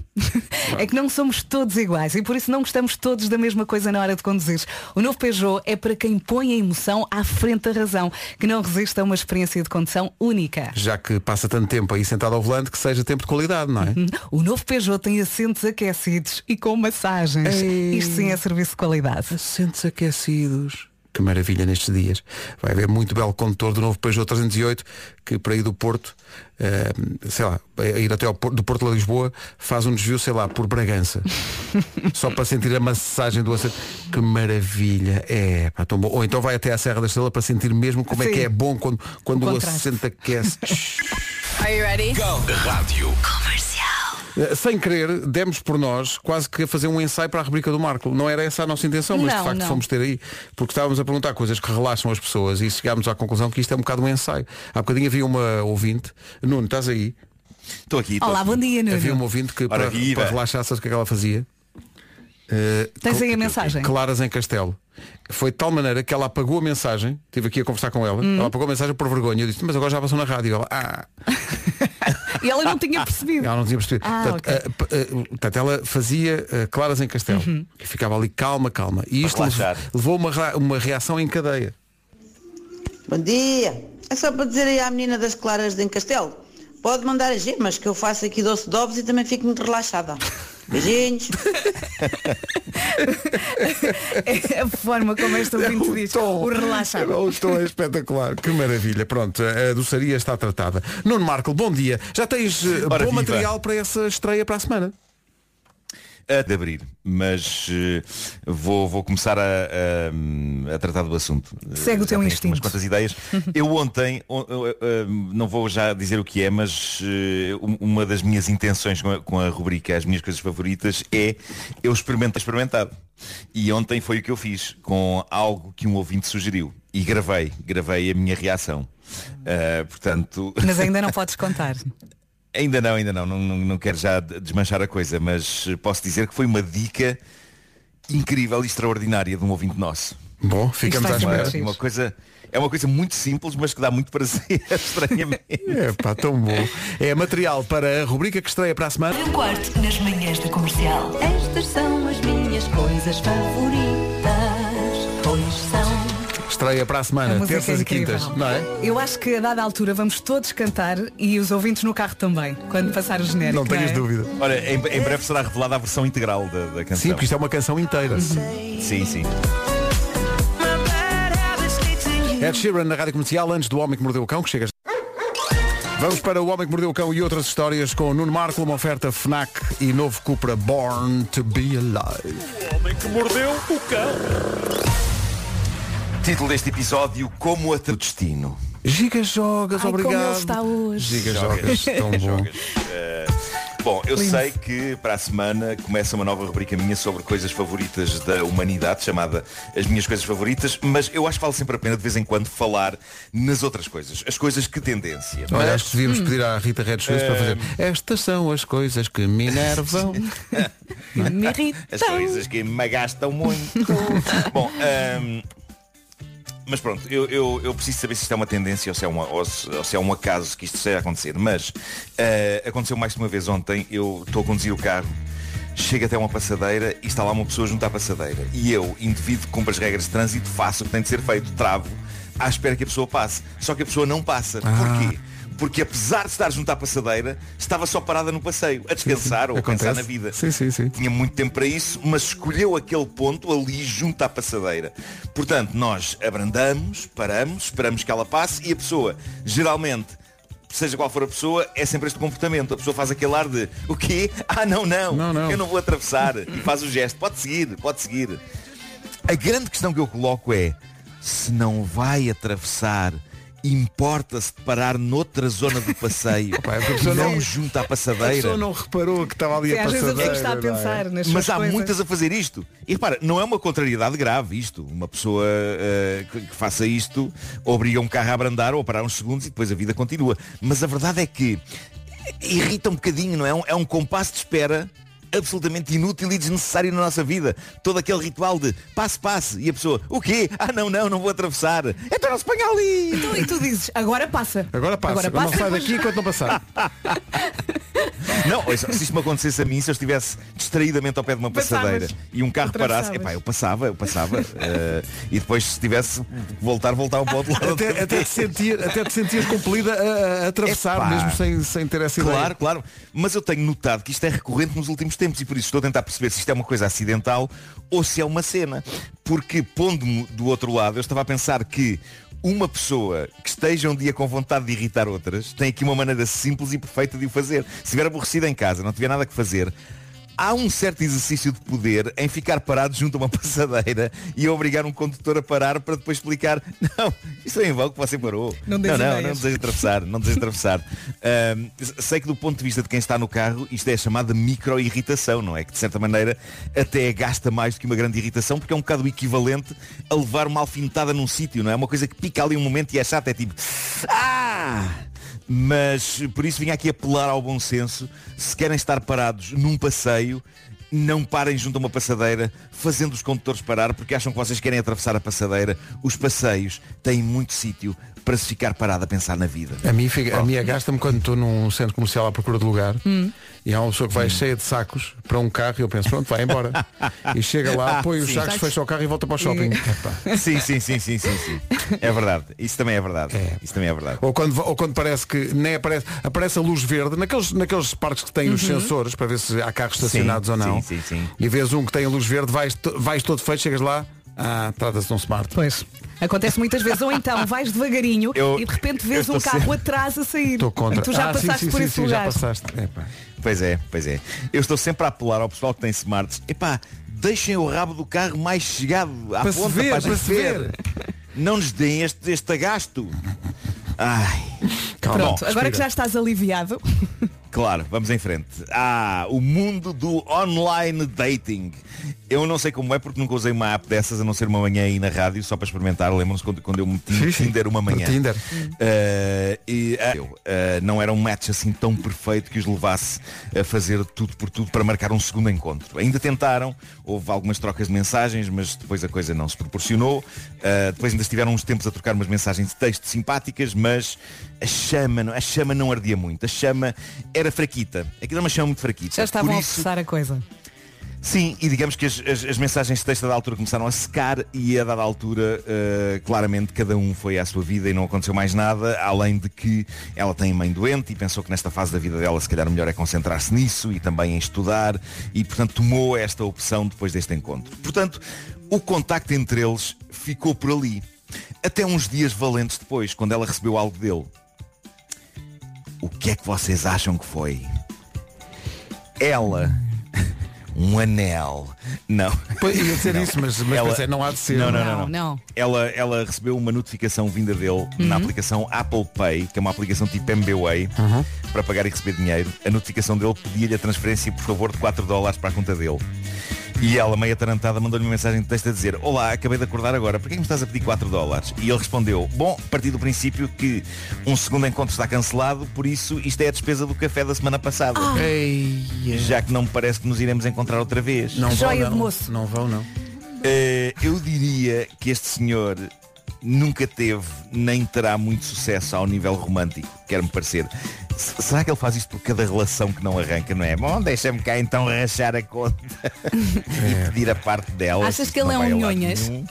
É que não somos todos iguais e por isso não gostamos todos da mesma coisa na hora de conduzir. O novo Peugeot é para quem põe a emoção à frente da razão, que não resiste a uma experiência de condução única. Já que passa tanto tempo aí sentado ao volante, que seja tempo de qualidade, não é? Hum, O novo Peugeot tem assentos aquecidos e com massagens. Ei. Isto sim é serviço de qualidade. Assentos aquecidos. Que maravilha nestes dias. Vai haver muito belo condutor do novo Peugeot 308 que para ir do Porto, eh, sei lá, a ir até ao Porto, do Porto a Lisboa, faz um desvio, sei lá, por Bragança. Só para sentir a massagem do assento. Que maravilha. É, pá, tão bom. Ou então vai até à Serra da Estrela para sentir mesmo como é Sim. que é bom quando, quando O o, assento aquece. Are you ready? Rádio. Eh, Sem querer, demos por nós quase que a fazer um ensaio para a rubrica do Marco. Não era essa a nossa intenção, mas de Não, facto não. fomos ter aí, porque estávamos a perguntar coisas que relaxam as pessoas e chegámos à conclusão que isto é um bocado um ensaio. Há bocadinho havia uma ouvinte, Nuno, estás aí? Estou aqui. Olá, bom dia, Nuno. Havia uma ouvinte que Ora, para, para relaxar, sabes o que é que ela fazia? Eh, Tens aí a mensagem? Claras em Castelo. Foi de tal maneira que ela apagou a mensagem, estive aqui a conversar com ela, Hum. ela apagou a mensagem por vergonha. Eu disse, mas agora já passou na rádio. Ela, ah, E ela não tinha percebido. ela não tinha percebido. Ah, portanto, ok. eh, eh, portanto, ela fazia Claras em Castelo. Uhum. E ficava ali calma, calma. E isto relaxar. levou uma, uma reação em cadeia. Bom dia. É só para dizer aí à menina das claras de Castelo. Pode mandar as gemas que eu faço aqui doce de ovos e também fico muito relaxada. Beijinhos. É a forma como este ouvinte diz. O relaxar. O tom é espetacular, que maravilha. Pronto, a doçaria está tratada. Nuno Marco, bom dia. Já tens eh, Ora, bom viva. material para essa estreia para a semana? A de abrir, mas eh, vou, vou começar a, a- a tratar do assunto. Segue o Já teu instinto. Umas quantas ideias. Eu ontem, on- eh, eh, não vou já dizer o que é, mas eh, um- uma das minhas intenções com a, com a rubrica As Minhas Coisas Favoritas é eu experimento experimentar. E ontem foi o que eu fiz, com algo que um ouvinte sugeriu. E gravei, gravei a minha reação. Eh, portanto. Mas ainda não podes contar. Ainda não, ainda não, não, não, não quero já de- desmanchar a coisa, mas posso dizer que foi uma dica incrível e extraordinária de um ouvinte nosso. Bom, ficamos à uma, espera. uma coisa, é uma coisa muito simples, mas que dá muito prazer, estranhamente. É pá, tão bom. É material para a rubrica que estreia para a semana. Um quarto nas manhãs da comercial. Estas são as minhas coisas favoritas. Estreia para a A semana, música terças é e quintas, não é? Eu acho que a dada altura vamos todos cantar e os ouvintes no carro também, quando passar o genérico. Não tenhas é? dúvida. Olha, em, em breve será revelada a versão integral da, da canção. Sim, porque isto é uma canção inteira. Sim, sim. Ed Sheeran na Rádio Comercial, antes do Homem que Mordeu o Cão, que chega. Vamos para o Homem que Mordeu o Cão e outras histórias com o Nuno Marco, uma oferta FNAC e novo Cupra Born to be Alive. O homem que mordeu o cão. Título deste episódio, Como até o destino. Giga Jogas, Ai, como obrigado. ele está hoje. Giga Jogas, tão bom. Jogas. Eh, bom, eu Lindo. sei que para a semana começa uma nova rubrica minha sobre coisas favoritas da humanidade, chamada As Minhas Coisas Favoritas, mas eu acho que vale sempre a pena de vez em quando falar nas outras coisas, as coisas que tendência. Olha, Mas- acho que devíamos pedir à Rita Red Shoes para fazer. Estas são as coisas que me enervam. Me irritam. As coisas que me gastam muito. Bom, ahm, mas pronto, eu, eu, eu preciso saber se isto é uma tendência ou se é, uma, ou se, ou se é um acaso que isto esteja a acontecer. Mas ah, aconteceu mais de uma vez ontem, eu estou a conduzir o carro, chego até uma passadeira e está lá uma pessoa junto à passadeira. E eu, indivíduo que cumpre as regras de trânsito, faço o que tem de ser feito, travo, à espera que a pessoa passe. Só que a pessoa não passa. Porquê? Porque apesar de estar junto à passadeira, estava só parada no passeio, a descansar ou a pensar Acontece. na vida. Sim, sim, sim. Tinha muito tempo para isso, mas escolheu aquele ponto ali junto à passadeira. Portanto, nós abrandamos, paramos, esperamos que ela passe e a pessoa, geralmente, seja qual for a pessoa, é sempre este comportamento. A pessoa faz aquele ar de o quê? Ah, não, não, Não, não. eu não vou atravessar. E faz o gesto. Pode seguir, pode seguir. A grande questão que eu coloco é, se não vai atravessar, importa-se de parar noutra zona do passeio, Opa, é a não, não- junto à A passadeira. pessoa não reparou que estava ali Sim, a a passadeira. está a é? pensar nas Mas há coisas. muitas a fazer isto. E repara, não é uma contrariedade grave isto. Uma pessoa eh, que, que faça isto obriga um carro a abrandar ou a parar uns segundos e depois a vida continua. Mas a verdade é que irrita um bocadinho, não é? É um, é um compasso de espera absolutamente inútil e desnecessário na nossa vida. Todo aquele ritual de passe, passe. E a pessoa, o quê? Ah, não, não, não vou atravessar. Então não se ponha ali. Então, e tu dizes, agora passa. Agora passa, Agora agora não passa, sai daqui enquanto não passar. Não, se isto me acontecesse a mim, se eu estivesse distraidamente ao pé de uma Passavas. passadeira e um carro parasse, epá, eu passava, eu passava. eh, e depois se tivesse que voltar, voltava para o outro lado. Até, até, te sentir, até te sentias compelida a, a atravessar, Epá. mesmo sem, sem ter essa ideia. Claro, claro. Mas eu tenho notado que isto é recorrente nos últimos tempos e por isso estou a tentar perceber se isto é uma coisa acidental ou se é uma cena. Porque pondo-me do outro lado, eu estava a pensar que uma pessoa que esteja um dia com vontade de irritar outras tem aqui uma maneira simples e perfeita de o fazer. Se estiver aborrecida em casa, não tiver nada que fazer, há um certo exercício de poder em ficar parado junto a uma passadeira e obrigar um condutor a parar para depois explicar não, isto é em vão que você parou. Não não, não, não deseja atravessar, não deseja atravessar. Ahm, sei que do ponto de vista de quem está no carro, isto é chamada micro-irritação, não é? Que de certa maneira até gasta mais do que uma grande irritação, porque é um bocado equivalente a levar uma alfinetada num sítio, não é? Uma coisa que pica ali um momento e é chata, é tipo. Ah! Mas por isso vim aqui apelar ao bom senso. Se querem estar parados num passeio, não parem junto a uma passadeira fazendo os condutores parar porque acham que vocês querem atravessar a passadeira. Os passeios têm muito sítio para se ficar parado a pensar na vida. A mim, fica- a minha gasta-me quando estou num centro comercial à procura de lugar e há uma pessoa que vai cheia de sacos para um carro e eu penso, pronto, vai embora. e chega lá, põe os Sim. sacos, fecha o carro e volta para o shopping. Sim, sim, sim, sim, sim, sim. É verdade. Isso também é verdade. Isso também é verdade. Ou quando, ou quando parece que nem aparece, aparece a luz verde, naqueles, naqueles parques que têm os Uhum. sensores para ver se há carros estacionados Sim, ou não. sim, sim, sim. E vês um que tem a luz verde, vais, vais todo feito, chegas lá, ah, trata-se de um smart. Pois. Acontece muitas vezes. Ou então vais devagarinho Eu- e de repente vês um carro sempre- atrás a sair. Estou contra. Tu já Ah, sim, passaste sim, por sim, esse sim, já lugar. passaste. Epá. Pois é, pois é. Eu estou sempre a apelar ao pessoal que tem smarts. Epá, deixem o rabo do carro mais chegado à Para se ponta ver, para, a para se ver. Não nos deem este, este agasto. Ai. Pronto, Bom, agora que já estás aliviado. Claro, vamos em frente. Ah, o mundo do online dating. Eu não sei como é porque nunca usei uma app dessas a não ser uma manhã aí na rádio só para experimentar. Lembram-se quando, quando eu meti no Tinder uma manhã. Tinder. Ah, e eu, ah, não era um match assim tão perfeito que os levasse a fazer tudo por tudo para marcar um segundo encontro. Ainda tentaram, houve algumas trocas de mensagens, mas depois a coisa não se proporcionou. Depois ainda estiveram uns tempos a trocar umas mensagens de texto simpáticas, mas a chama, não- a chama não ardia muito. A chama era fraquita. Aquilo era uma chama muito fraquita. Já estavam Por a isso, forçar a coisa. Sim, e digamos que as, as- as mensagens de texto a dada altura começaram a secar e a dada altura, eh, claramente, cada um foi à sua vida e não aconteceu mais nada, além de que ela tem mãe doente e pensou que nesta fase da vida dela se calhar melhor é concentrar-se nisso e também em estudar e, portanto, tomou esta opção depois deste encontro. Portanto, o contacto entre eles ficou por ali. Até uns dias valentes depois, quando ela recebeu algo dele. O que é que vocês acham que foi? Ela um anel. Não. Pois, ia dizer isso, mas- mas pensei, não há de ser. Não, não, Não, não. não. Ela, ela recebeu uma notificação vinda dele Uhum. na aplicação Apple Pay, que é uma aplicação tipo MBWay, Uhum. para pagar e receber dinheiro. A notificação dele pedia-lhe a transferência, por favor, de 4 dólares para a conta dele. E ela, meio atarantada, mandou-lhe uma mensagem de texto a dizer Olá, acabei de acordar agora, por que é que me estás a pedir 4 dólares? E ele respondeu Bom, parti do princípio que um segundo encontro está cancelado Por isso isto é a despesa do café da semana passada Ah. Já que não me parece que nos iremos encontrar outra vez Não vão, Joia não. moço. Não vão, não. Eh, eu diria que este senhor nunca teve nem terá muito sucesso ao nível romântico, quer-me parecer. S- será que ele faz isto por cada relação que não arranca, não é? Bom, deixa-me cá então rachar a conta e pedir a parte dela. Achas que ele é um nhonhas? nenhum.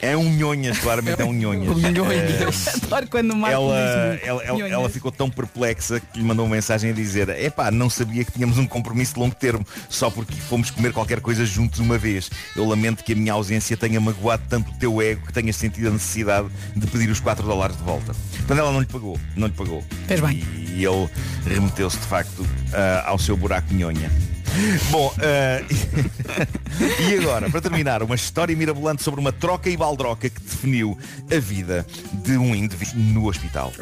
É um nhonhas, claramente é um nhonhas. Um nhonhas. Adoro quando o Marco ela, ela, ela, ela ficou tão perplexa que lhe mandou uma mensagem a dizer Epá, não sabia que tínhamos um compromisso de longo termo Só porque fomos comer qualquer coisa juntos uma vez Eu lamento que a minha ausência tenha magoado tanto o teu ego Que tenhas sentido a necessidade de pedir os 4 dólares de volta Portanto ela não lhe pagou, não lhe pagou Fez bem. E ele remeteu-se de facto ah, ao seu buraco nhonha Bom, ah, e agora, para terminar, uma história mirabolante sobre uma troca e baldroca que definiu a vida de um indivíduo no hospital.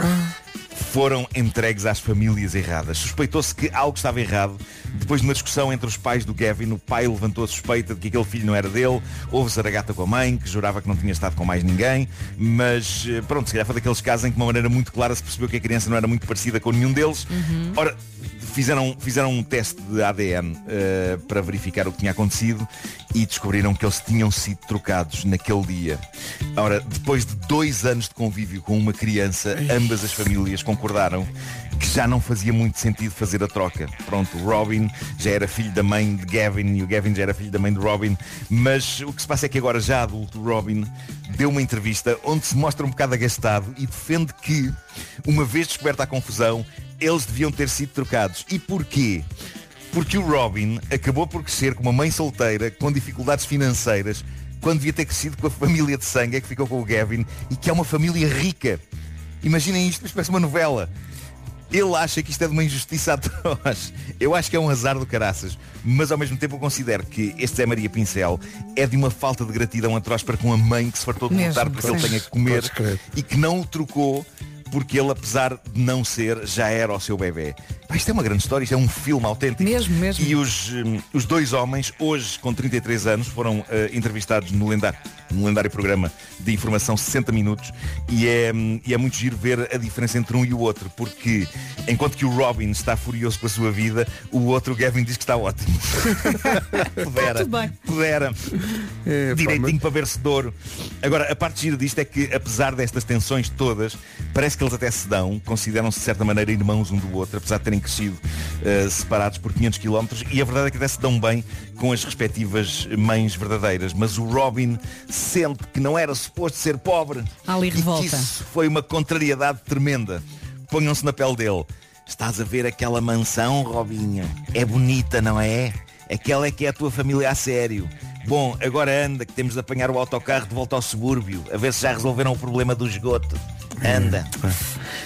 Foram entregues às famílias erradas. Suspeitou-se que algo estava errado. Depois de uma discussão entre os pais do Gavin, o pai levantou a suspeita de que aquele filho não era dele. Houve zaragata com a mãe, que jurava que não tinha estado com mais ninguém. Mas eh, pronto, se calhar foi daqueles casos em que de uma maneira muito clara se percebeu que a criança não era muito parecida com nenhum deles. Ora, fizeram, fizeram um teste de ADN eh, para verificar o que tinha acontecido e descobriram que eles tinham sido trocados naquele dia. Ora, depois de dois anos de convívio com uma criança, ambas as famílias concordaram que já não fazia muito sentido fazer a troca. Pronto, o Robin já era filho da mãe de Gavin e o Gavin já era filho da mãe de Robin, mas o que se passa é que agora já adulto, o Robin deu uma entrevista onde se mostra um bocado agastado e defende que, uma vez descoberta a confusão, eles deviam ter sido trocados. E porquê? Porque o Robin acabou por crescer com uma mãe solteira, com dificuldades financeiras, quando devia ter crescido com a família de sangue é que ficou com o Gavin e que é uma família rica. Imaginem isto, mas parece uma novela. Ele acha que isto é de uma injustiça atroz. Eu acho que é um azar do caraças. Mas ao mesmo tempo eu considero que este Zé Maria Pincel é de uma falta de gratidão atroz para com a mãe que se fartou de lutar para que ele tenha que comer e que não o trocou porque ele, apesar de não ser, já era o seu bebê. Pá, isto é uma grande história, isto é um filme autêntico. Mesmo, mesmo. E os, hum, os dois homens, hoje com 33 anos, foram eh, entrevistados no lendário, no lendário programa de informação 60 minutos e é, hum, e é muito giro ver a diferença entre um e o outro, porque enquanto que o Robin está furioso com a sua vida, o outro, o Gavin, diz que está ótimo. Pudera. Tudo bem. Pudera. Direitinho para ver se Douro. Agora, a parte gira disto é que, apesar destas tensões todas, parece que eles até se dão, consideram-se de certa maneira irmãos um do outro, apesar de terem crescido eh, separados por 500 km, e a verdade é que até se dão bem com as respectivas mães verdadeiras. Mas o Robin sente que não era suposto ser pobre. Ali E que revolta. isso foi uma contrariedade tremenda. Ponham-se na pele dele. Estás a ver aquela mansão, Robinha? É bonita, não é? Aquela é que é a tua família a sério. Bom, agora anda, que temos de apanhar o autocarro de volta ao subúrbio, a ver se já resolveram o problema do esgoto. Anda.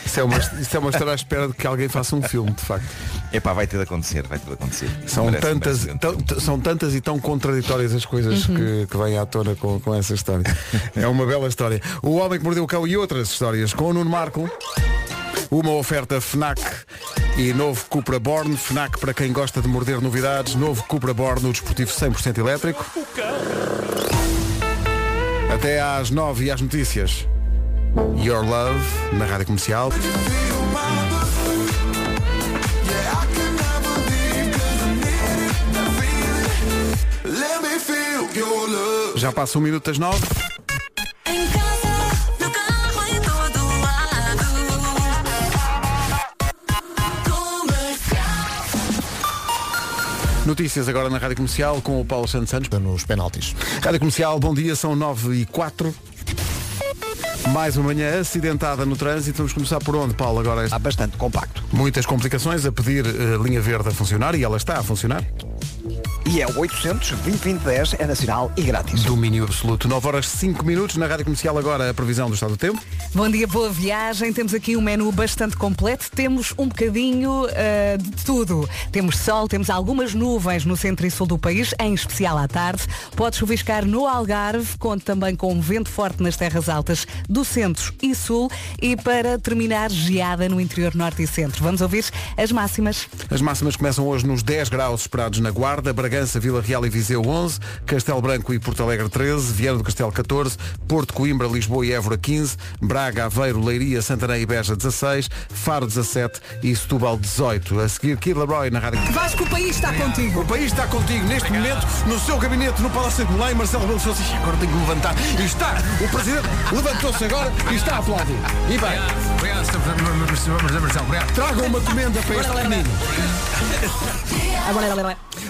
Isso é, uma, isso é uma história à espera de que alguém faça um filme, de facto. Epá, vai ter de acontecer, vai ter de acontecer. São, Merece- tantas, merece. tão- t- são tantas e tão contraditórias as coisas Uhum. que, que vêm à tona com, com essa história. É uma bela história. O Homem que Mordeu o Cão e outras histórias com o Nuno Marco. Uma oferta FNAC e novo Cupra Born. FNAC para quem gosta de morder novidades. Novo Cupra Born, o desportivo 100% elétrico. Até às 9 e às notícias. Your Love, na Rádio Comercial. Já passa um minuto das 9. Notícias agora na Rádio Comercial com o Paulo Santos Santos. Nos penaltis. Rádio Comercial, bom dia, são 9 e 4. Mais uma manhã acidentada no trânsito. Vamos começar por onde, Paulo? Agora Está bastante compacto. Muitas complicações a pedir eh, linha verde a funcionar e ela está a funcionar. E é o 800 2010 é nacional e grátis. Domínio absoluto. 9 horas 5 minutos na Rádio Comercial agora a previsão do estado do tempo. Bom dia, boa viagem. Temos aqui um menu bastante completo. Temos um bocadinho ah, de tudo. Temos sol, temos algumas nuvens no centro e sul do país, em especial à tarde. Pode chuviscar no Algarve, conta também com um vento forte nas terras altas do centro e sul. E para terminar, geada no interior norte e centro. Vamos ouvir as máximas. As máximas começam hoje nos 10 graus esperados na Guarda, Bragança, Vila Real e Viseu 11, Castelo Branco e Porto Alegre 13, Viana do Castelo 14, Porto Coimbra, Lisboa e Évora 15, Braga, Aveiro, Leiria, Santarém e Beja 16, Faro 17 e Setúbal 18. A seguir, Kid Laroi na Rádio Vasco, o país está contigo. O país está contigo neste momento, no seu gabinete, no Palácio de Belém, Marcelo Rebelo Sousa, "Ih, agora tenho que levantar. E está, o Presidente levantou-se agora e está a aplaudir. E bem, tragam uma comenda para este menino.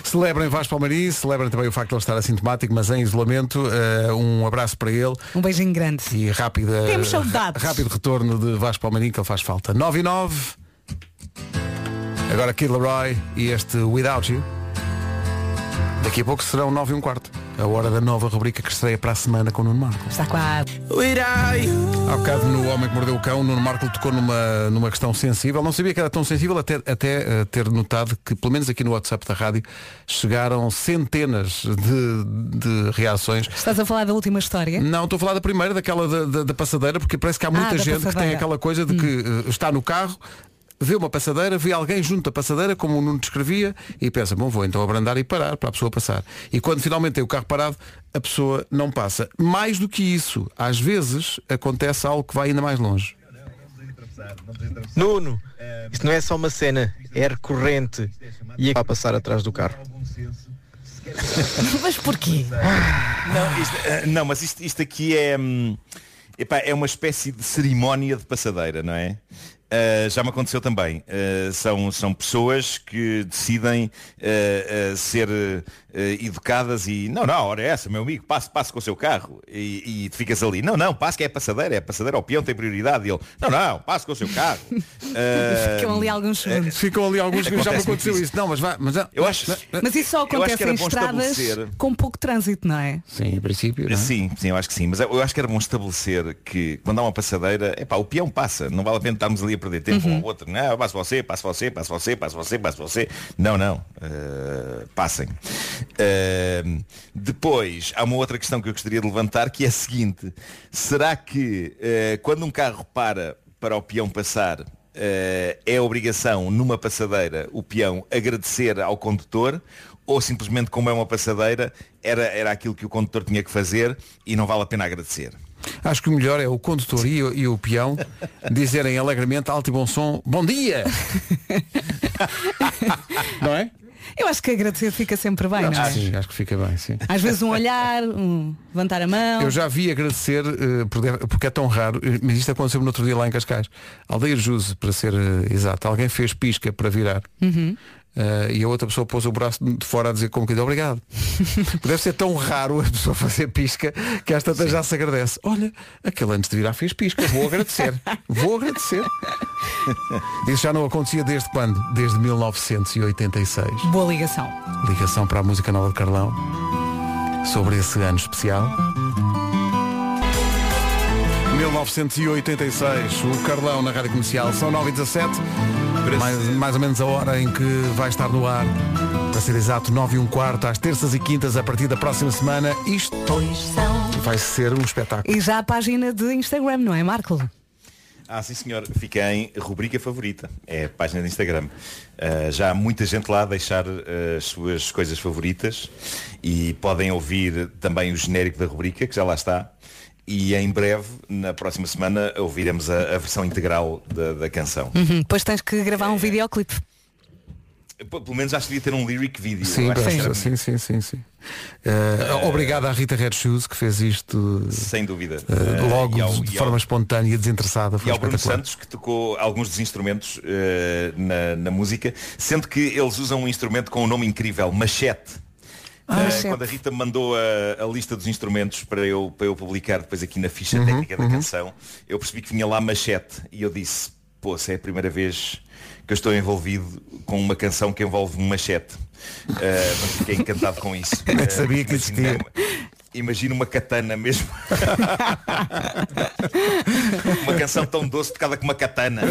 Celebrem Vasco Palmarim, celebrem também o facto de ele estar assintomático, mas em isolamento. Eh, um abraço para ele. Um beijinho grande. E rápida, Temos saudades. rápido retorno de Vasco Palmarim, que ele faz falta. 9 e 9. Agora Kid Laroi e este Without You. Daqui a pouco serão 9 e um quarto. A hora da nova rubrica que estreia para a semana com o Nuno Marco. Está quase. Há bocado no Homem que Mordeu o Cão, o Nuno Marco tocou numa, numa questão sensível. Não sabia que era tão sensível até, até eh, ter notado que, pelo menos aqui no WhatsApp da rádio, chegaram centenas de, de reações. Estás a falar da última história? Não, estou a falar da primeira, daquela da, da- da passadeira, porque parece que há muita Ah, gente que tem aquela coisa de que eh, está no carro, vê uma passadeira, vê alguém junto à passadeira, como o Nuno descrevia, e pensa, bom, vou então abrandar e parar para a pessoa passar. E quando finalmente tem o carro parado, a pessoa não passa. Mais do que isso, às vezes acontece algo que vai ainda mais longe. Nuno, isto não é só uma cena, é recorrente. E é vai passar atrás do carro. Mas porquê? Não, isto- eh, não, mas isto, isto aqui é, hum, epá, é uma espécie de cerimónia de passadeira, não é? Uh, já me aconteceu também. Uh, são, são pessoas que decidem uh, ser educadas e não, não, hora é essa, meu amigo, passe, passe com o seu carro e, e tu ficas ali, não, não, passe que é passadeira, é passadeira, o peão tem prioridade e ele, não, não, passe com o seu carro. Uh, Ficam ali alguns segundos. Ficam ali alguns segundos, já me aconteceu isso. Não, mas vai, mas, Eu acho, Mas isso só eu acho acontece que era em bom estradas com pouco trânsito, não é? Sim, em princípio. não é? Sim, sim, eu acho que sim. Mas eu acho que era bom estabelecer que quando há uma passadeira, epá, o peão passa. Não vale a pena estarmos ali a perder tempo um ao outro. Não, passo você, passo você, passo você, passo você, passo você. Não, não. Uh, passem. Uh, depois, há uma outra questão que eu gostaria de levantar, que é a seguinte. Será que uh, quando um carro para para o peão passar, eh, é obrigação numa passadeira o peão agradecer ao condutor ou simplesmente como é uma passadeira era, era aquilo que o condutor tinha que fazer e não vale a pena agradecer. Acho que o melhor é o condutor e, o- e o peão dizerem alegremente alto e bom som, bom dia! não é? Eu acho que agradecer fica sempre bem, não acho, é? sim, acho que fica bem, sim. Às vezes um olhar, um levantar a mão. Eu já vi agradecer, eh, porque é tão raro, eh, mas isto aconteceu no outro dia lá em Cascais. Aldeia Juse, para ser eh, exato. Alguém fez pisca para virar. Uhum. Eh, e a outra pessoa pôs o braço de fora a dizer como que obrigado. Deve ser tão raro a pessoa fazer pisca que tantas já se agradece. Olha, aquele antes de virar fez pisca, vou agradecer. vou agradecer. Isso já não acontecia desde quando? Desde 1986. Boa ligação. Ligação para a música nova de Carlão sobre esse ano especial. 1986, o Carlão na Rádio Comercial, são 9 e 17 mais, mais ou menos a hora em que vai estar no ar, para ser exato, 9 e um quarto, às terças e quintas, a partir da próxima semana, isto vai ser um espetáculo. E já a página de Instagram, não é, Marco? Ah, sim senhor, fica em rubrica favorita, é a página de Instagram. Ah, já há muita gente lá a deixar ah, as suas coisas favoritas e podem ouvir também o genérico da rubrica, que já lá está. E em breve, na próxima semana, ouviremos a, a versão integral da, da canção. Uhum. Depois tens que gravar um videoclipe. P- Pelo menos acho que devia ter um lyric video. Sim, sim, era sim, sim, sim, sim. Eh, obrigado à Rita Red Shoes que fez isto Sem dúvida. eh, logo ao- de forma ao- espontânea, desinteressada. Foi E ao Bruno. Santos que tocou alguns dos instrumentos eh, na, na música, sendo que eles usam um instrumento com um nome incrível, machete. Machete. quando a Rita me mandou a, a lista dos instrumentos para eu, para eu publicar depois aqui na ficha Uhum, técnica da uhum. canção, eu percebi que vinha lá machete e eu disse, pô, se é a primeira vez que eu estou envolvido com uma canção que envolve um machete. Eh, mas fiquei encantado com isso. Nem Eh, sabia que existia. Imagina uma katana mesmo. uma canção tão doce tocada com uma katana.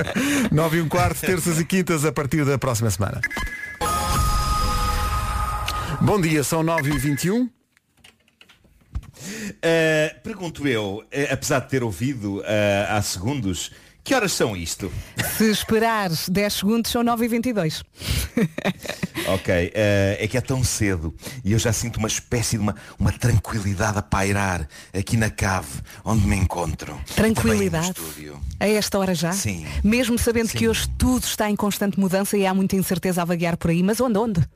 9 e um quarto, terças e quintas a partir da próxima semana. Bom dia, são 9 e 21 Uh, pergunto eu, uh, apesar de ter ouvido uh, há segundos, que horas são isto? Se esperares 10 segundos são 9 e 22 Ok, uh, é que é tão cedo e eu já sinto uma espécie de uma, uma tranquilidade a pairar aqui na cave onde me encontro. Tranquilidade. Também no estúdio. A esta hora já? Sim. Mesmo sabendo que hoje tudo está em constante mudança e há muita incerteza a vaguear por aí. Mas onde, onde?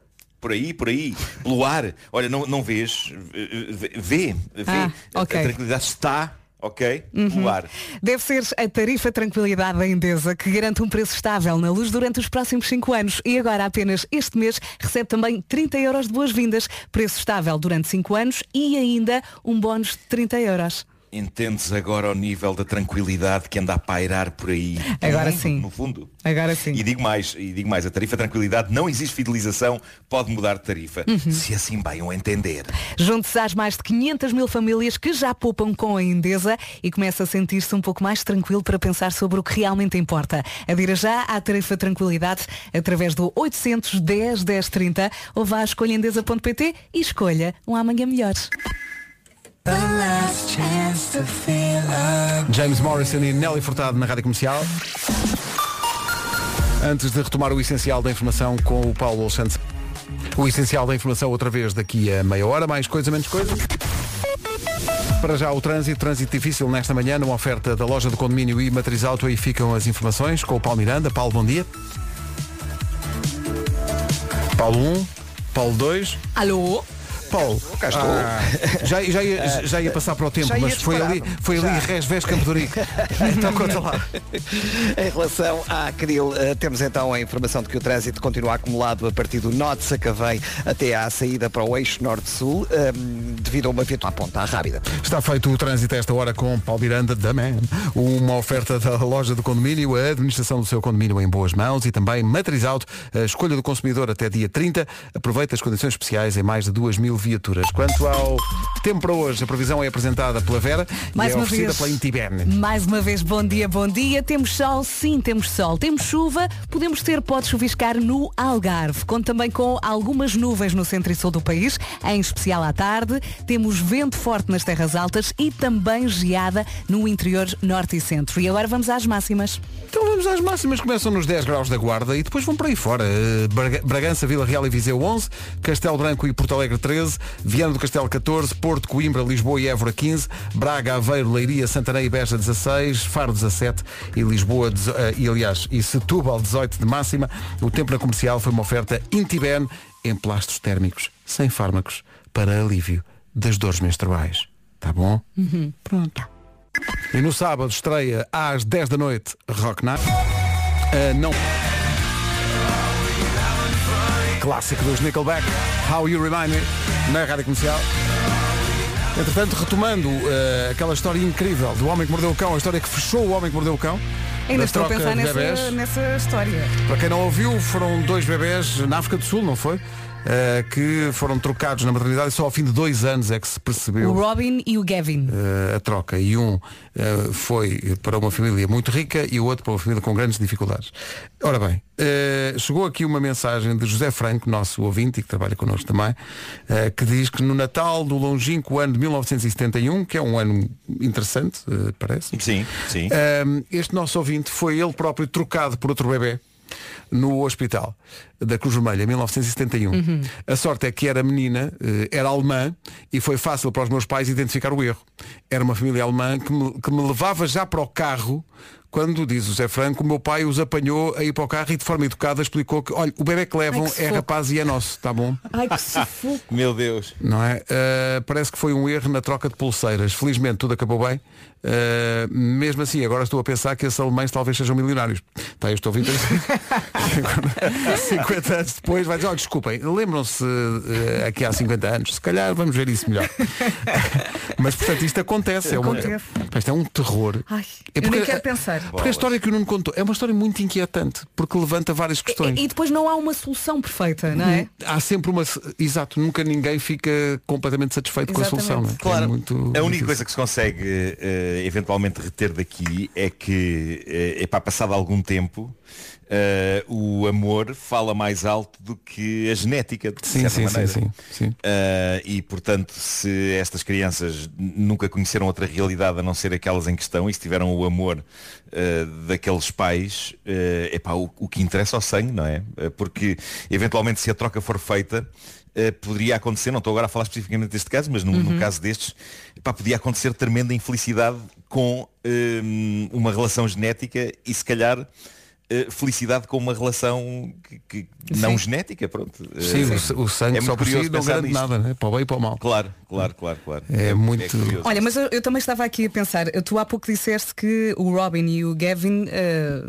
Por aí, por aí, pelo ar. Olha, não, não vês? Vê, vê. Ah, A- ok. A tranquilidade está, ok? Uhum. Pelo ar. Deve ser a tarifa Tranquilidade da Endesa que garante um preço estável na luz durante os próximos 5 anos e agora apenas este mês recebe também 30 euros de boas-vindas, preço estável durante 5 anos e ainda um bónus de 30 euros. Entendes agora o nível da tranquilidade que anda a pairar por aí? Agora No mundo, sim. No fundo. Agora sim. E digo mais, e digo mais, a tarifa tranquilidade não existe fidelização, pode mudar de tarifa, Uhum. se assim bem o entender. Junte-se às mais de 500 mil famílias que já poupam com a Endesa e começa a sentir-se um pouco mais tranquilo para pensar sobre o que realmente importa. Adira já à tarifa Tranquilidade através do 810 1030 ou vá à escolhaendesa.pt e escolha um amanhã melhor. James Morrison e Nelly Furtado na Rádio Comercial. Antes de retomar o essencial da informação com o Paulo Santos. O essencial da informação outra vez daqui a meia hora, mais coisa, menos coisa. Para já o trânsito, trânsito difícil nesta manhã, numa oferta da loja do condomínio e Matriz Auto, aí ficam as informações com o Paulo Miranda. Paulo, bom dia. Paulo 1, Paulo 2. Alô? Paulo, Cá estou. ah, já, já, ia, já ia passar para o tempo, mas foi ali, foi ali Já. Resves Campo de Rico. Então conta lá. Em relação à Cril, eh, temos então a informação de que o trânsito continua acumulado a partir do de Sacavém até à saída para o eixo Norte-Sul, eh, devido a uma viatura à ponta rápida. Está feito o trânsito a esta hora com Paulo Miranda da Man. Uma oferta da loja do condomínio, a administração do seu condomínio em boas mãos e também Matriz Auto, a escolha do consumidor até dia 30. Aproveita as condições especiais em mais de 2 mil viaturas. Quanto ao tempo para hoje, a previsão é apresentada pela Vera Mais e é uma oferecida vez. pela Intiberne. Mais uma vez, bom dia, bom dia. Temos sol, sim, temos sol. Temos chuva, podemos ter, pode chuviscar no Algarve. Conto também com algumas nuvens no centro e sul do país, em especial à tarde. Temos vento forte nas terras altas e também geada no interior norte e centro. E agora vamos às máximas. Então vamos às máximas, começam nos 10 graus da Guarda e depois vão para aí fora. Eh, Braga- Bragança, Vila Real e Viseu 11, Castelo Branco e Porto Alegre 13, Viana do Castelo 14, Porto, Coimbra, Lisboa e Évora 15, Braga, Aveiro, Leiria, Santarém e Beja 16, Faro 17 e Lisboa, eh, e aliás, e Setúbal 18 de máxima. O tempo na comercial foi uma oferta Intiben em plásticos térmicos, sem fármacos, para alívio das dores menstruais. Tá bom? Pronto. E no sábado estreia às 10 da noite Rock Night. Ah, não. Clássico dos Nickelback, How You Remind Me, na rádio comercial. Entretanto, retomando ah, aquela história incrível do Homem que Mordeu o Cão, a história que fechou o Homem que Mordeu o Cão. Ainda da estou a pensar nessa, nessa história. Para quem não ouviu, foram dois bebés na África do Sul, não foi? Ah, que foram trocados na maternidade e só ao fim de dois anos é que se percebeu O Robin e o Gavin. eh, a troca e um eh, foi para uma família muito rica e o outro para uma família com grandes dificuldades. Ora bem, chegou aqui uma mensagem de José Franco, nosso ouvinte e que trabalha connosco também, que diz que no Natal do longínquo ano de 1971, que é um ano interessante, parece, Sim, sim. este nosso ouvinte foi ele próprio trocado por outro bebê no hospital da Cruz Vermelha, em 1971. A sorte é que era menina, eh, era alemã e foi fácil para os meus pais identificar o erro. Era uma família alemã que me, que me levava já para o carro quando, diz o Zé Franco, o meu pai os apanhou a ir para o carro e de forma educada explicou que, olha, o bebê que levam Ai, que é rapaz e é nosso, tá bom? Ai, que sufoco. Meu Deus. Não é? Uh, parece que foi um erro na troca de pulseiras. Felizmente tudo acabou bem. Uh, mesmo assim, agora estou a pensar que esses alemães talvez sejam milionários. Tá, eu estou a 20 Agora, 50 anos depois vai dizer, oh, desculpem, lembram-se uh, aqui há 50 anos, se calhar vamos ver isso melhor. Mas portanto isto acontece. É, uma, isto é um terror. Ai, É eu nem porque- quero pensar. Porque a história que o Nuno contou é uma história muito inquietante, porque levanta várias questões. E, e depois não há uma solução perfeita, não é? Há sempre uma. Exato, nunca ninguém fica completamente satisfeito com a Exatamente. solução. não é? Claro, É muito a única difícil. coisa que se consegue eh, eventualmente reter daqui é que é para passado algum tempo eh, o amor fala mais alto do que a genética, de Sim, certa sim, sim, maneira. sim, sim. Eh, e portanto, se estas crianças nunca conheceram outra realidade a não ser aquelas em questão e se tiveram o amor eh, daqueles pais, é epá, o, o que interessa é o sangue, não é? Porque eventualmente se a troca for feita, poderia acontecer, não estou agora a falar especificamente deste caso, mas no, no Uhum. caso destes, epá, podia acontecer tremenda infelicidade com hum, uma relação genética e se calhar felicidade com uma relação que, que não genética, pronto. Sim, Eh, o sa- o sangue é só muito por si não garante nisto. nada, né? para o bem e para o mal. Claro, claro, claro, claro. É muito- curioso. Olha, mas eu, eu também estava aqui a pensar, tu há pouco disseste que o Robin e o Gavin eh,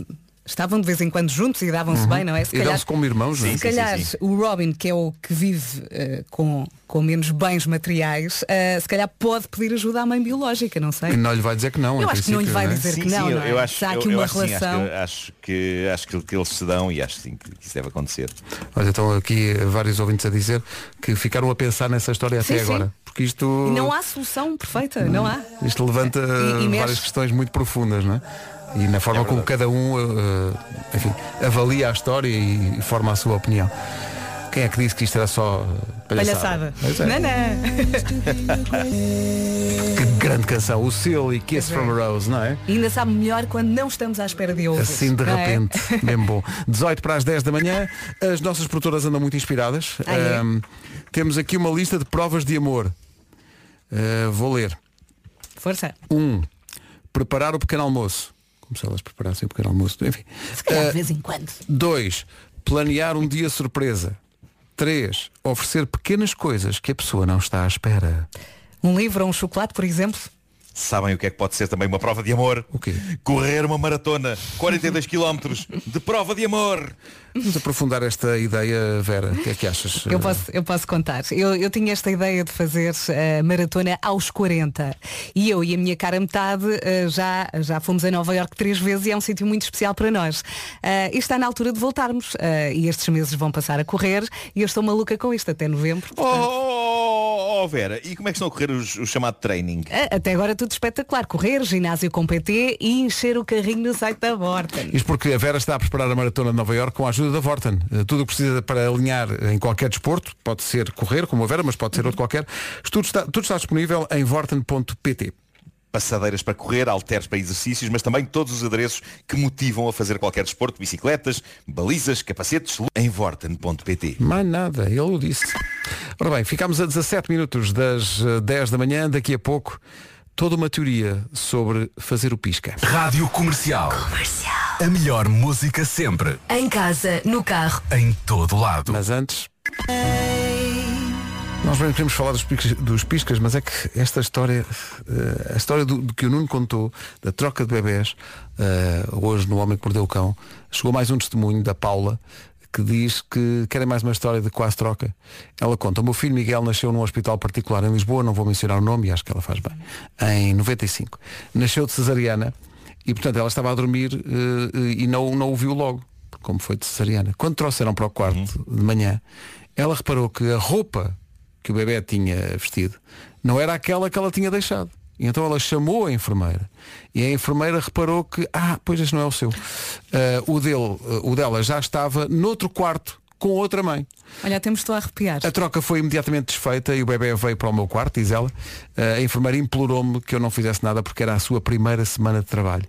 estavam de vez em quando juntos e davam-se Uhum. bem, não é? Se E dão-se como irmãos, não é? se Sim, calhar sim, sim. o Robin, que é o que vive eh, com, com menos bens materiais, eh, se calhar pode pedir ajuda à mãe biológica, não sei. E não lhe vai dizer que não. Eu acho que não lhe vai dizer que não, eu, não acho, eu uma relação. acho, que, acho que que, que eles se dão e acho sim que isso deve acontecer. Olha, estão aqui vários ouvintes a dizer que ficaram a pensar nessa história Sim, até sim. agora. Porque isto, E não há solução perfeita, não há? isto levanta E- e várias questões muito profundas, não é? E na forma como cada um eh, enfim, avalia a história e, forma a sua opinião. Quem é que disse que isto era só palhaçada? Palhaçada. É. Não, não. Que grande canção, o e Kiss from a Rose, não é? E ainda sabe melhor quando não estamos à espera de ouvir. Assim de é? repente, mesmo bom. 18 para as 10 da manhã, as nossas produtoras andam muito inspiradas. Ah, é? Ahm, temos aqui uma lista de provas de amor. Ah, vou ler. Força. Um, preparar o pequeno almoço. Como se elas preparassem o pequeno almoço. Enfim. Se calhar de vez em quando. Dois, planear um dia surpresa. Três, oferecer pequenas coisas que a pessoa não está à espera. Um livro ou um chocolate, por exemplo. Sabem o que é que pode ser também uma prova de amor? O quê? Correr uma maratona, 42 km de prova de amor. Vamos aprofundar esta ideia, Vera. O que é que achas? Eu posso, eu posso contar. Eu, eu tinha esta ideia de fazer a maratona aos 40. E eu e a minha cara metade eh, já, já fomos a Nova Iorque três vezes e é um sítio muito especial para nós. Eh, e está na altura de voltarmos. Eh, e estes meses vão passar a correr e eu estou maluca com isto até novembro. portanto, Oh, Vera, e como é que estão a correr os- o chamado training? Até agora tudo espetacular. Correr, ginásio com PT e encher o carrinho no site da Vorten. Isto porque a Vera está a preparar a maratona de Nova Iorque com a ajuda da Vorten. Eh, Tudo o que precisa para alinhar em qualquer desporto, pode ser correr, como a Vera, mas pode ser outro qualquer. Tudo está, tudo está disponível em vorten.pt. Passadeiras para correr, halteres para exercícios, mas também todos os adereços que motivam a fazer qualquer desporto, bicicletas, balizas, capacetes, em vorten.pt. Mais nada, ele o disse. Ora bem, ficámos a 17 minutos das eh, 10 da manhã, daqui a pouco, toda uma teoria sobre fazer o pisca. Rádio Comercial. A melhor música sempre. Em casa, no carro. Em todo lado. Mas antes. Nós bem queremos falar dos piscas, dos piscas, mas é que esta história, eh, a história do, do que o Nuno contou, da troca de bebés, eh, hoje no Homem que Mordeu o Cão, chegou mais um testemunho da Paula, que diz que querem mais uma história de quase troca. Ela conta, o meu filho Miguel nasceu num hospital particular em Lisboa, não vou mencionar o nome, e acho que ela faz bem, em 95. Nasceu de cesariana e, portanto, ela estava a dormir eh, e não, não o viu logo, como foi de cesariana. Quando trouxeram para o quarto de manhã, ela reparou que a roupa que o bebê tinha vestido não era aquela que ela tinha deixado. E então ela chamou a enfermeira e a enfermeira reparou que, ah, pois este não é o seu. Ah, o, dele, ah, o dela já estava noutro quarto com outra mãe. Olha, temos estou a arrepiar. A troca foi imediatamente desfeita e o bebê veio para o meu quarto, diz ela. Ah, a enfermeira implorou-me que eu não fizesse nada porque era a sua primeira semana de trabalho.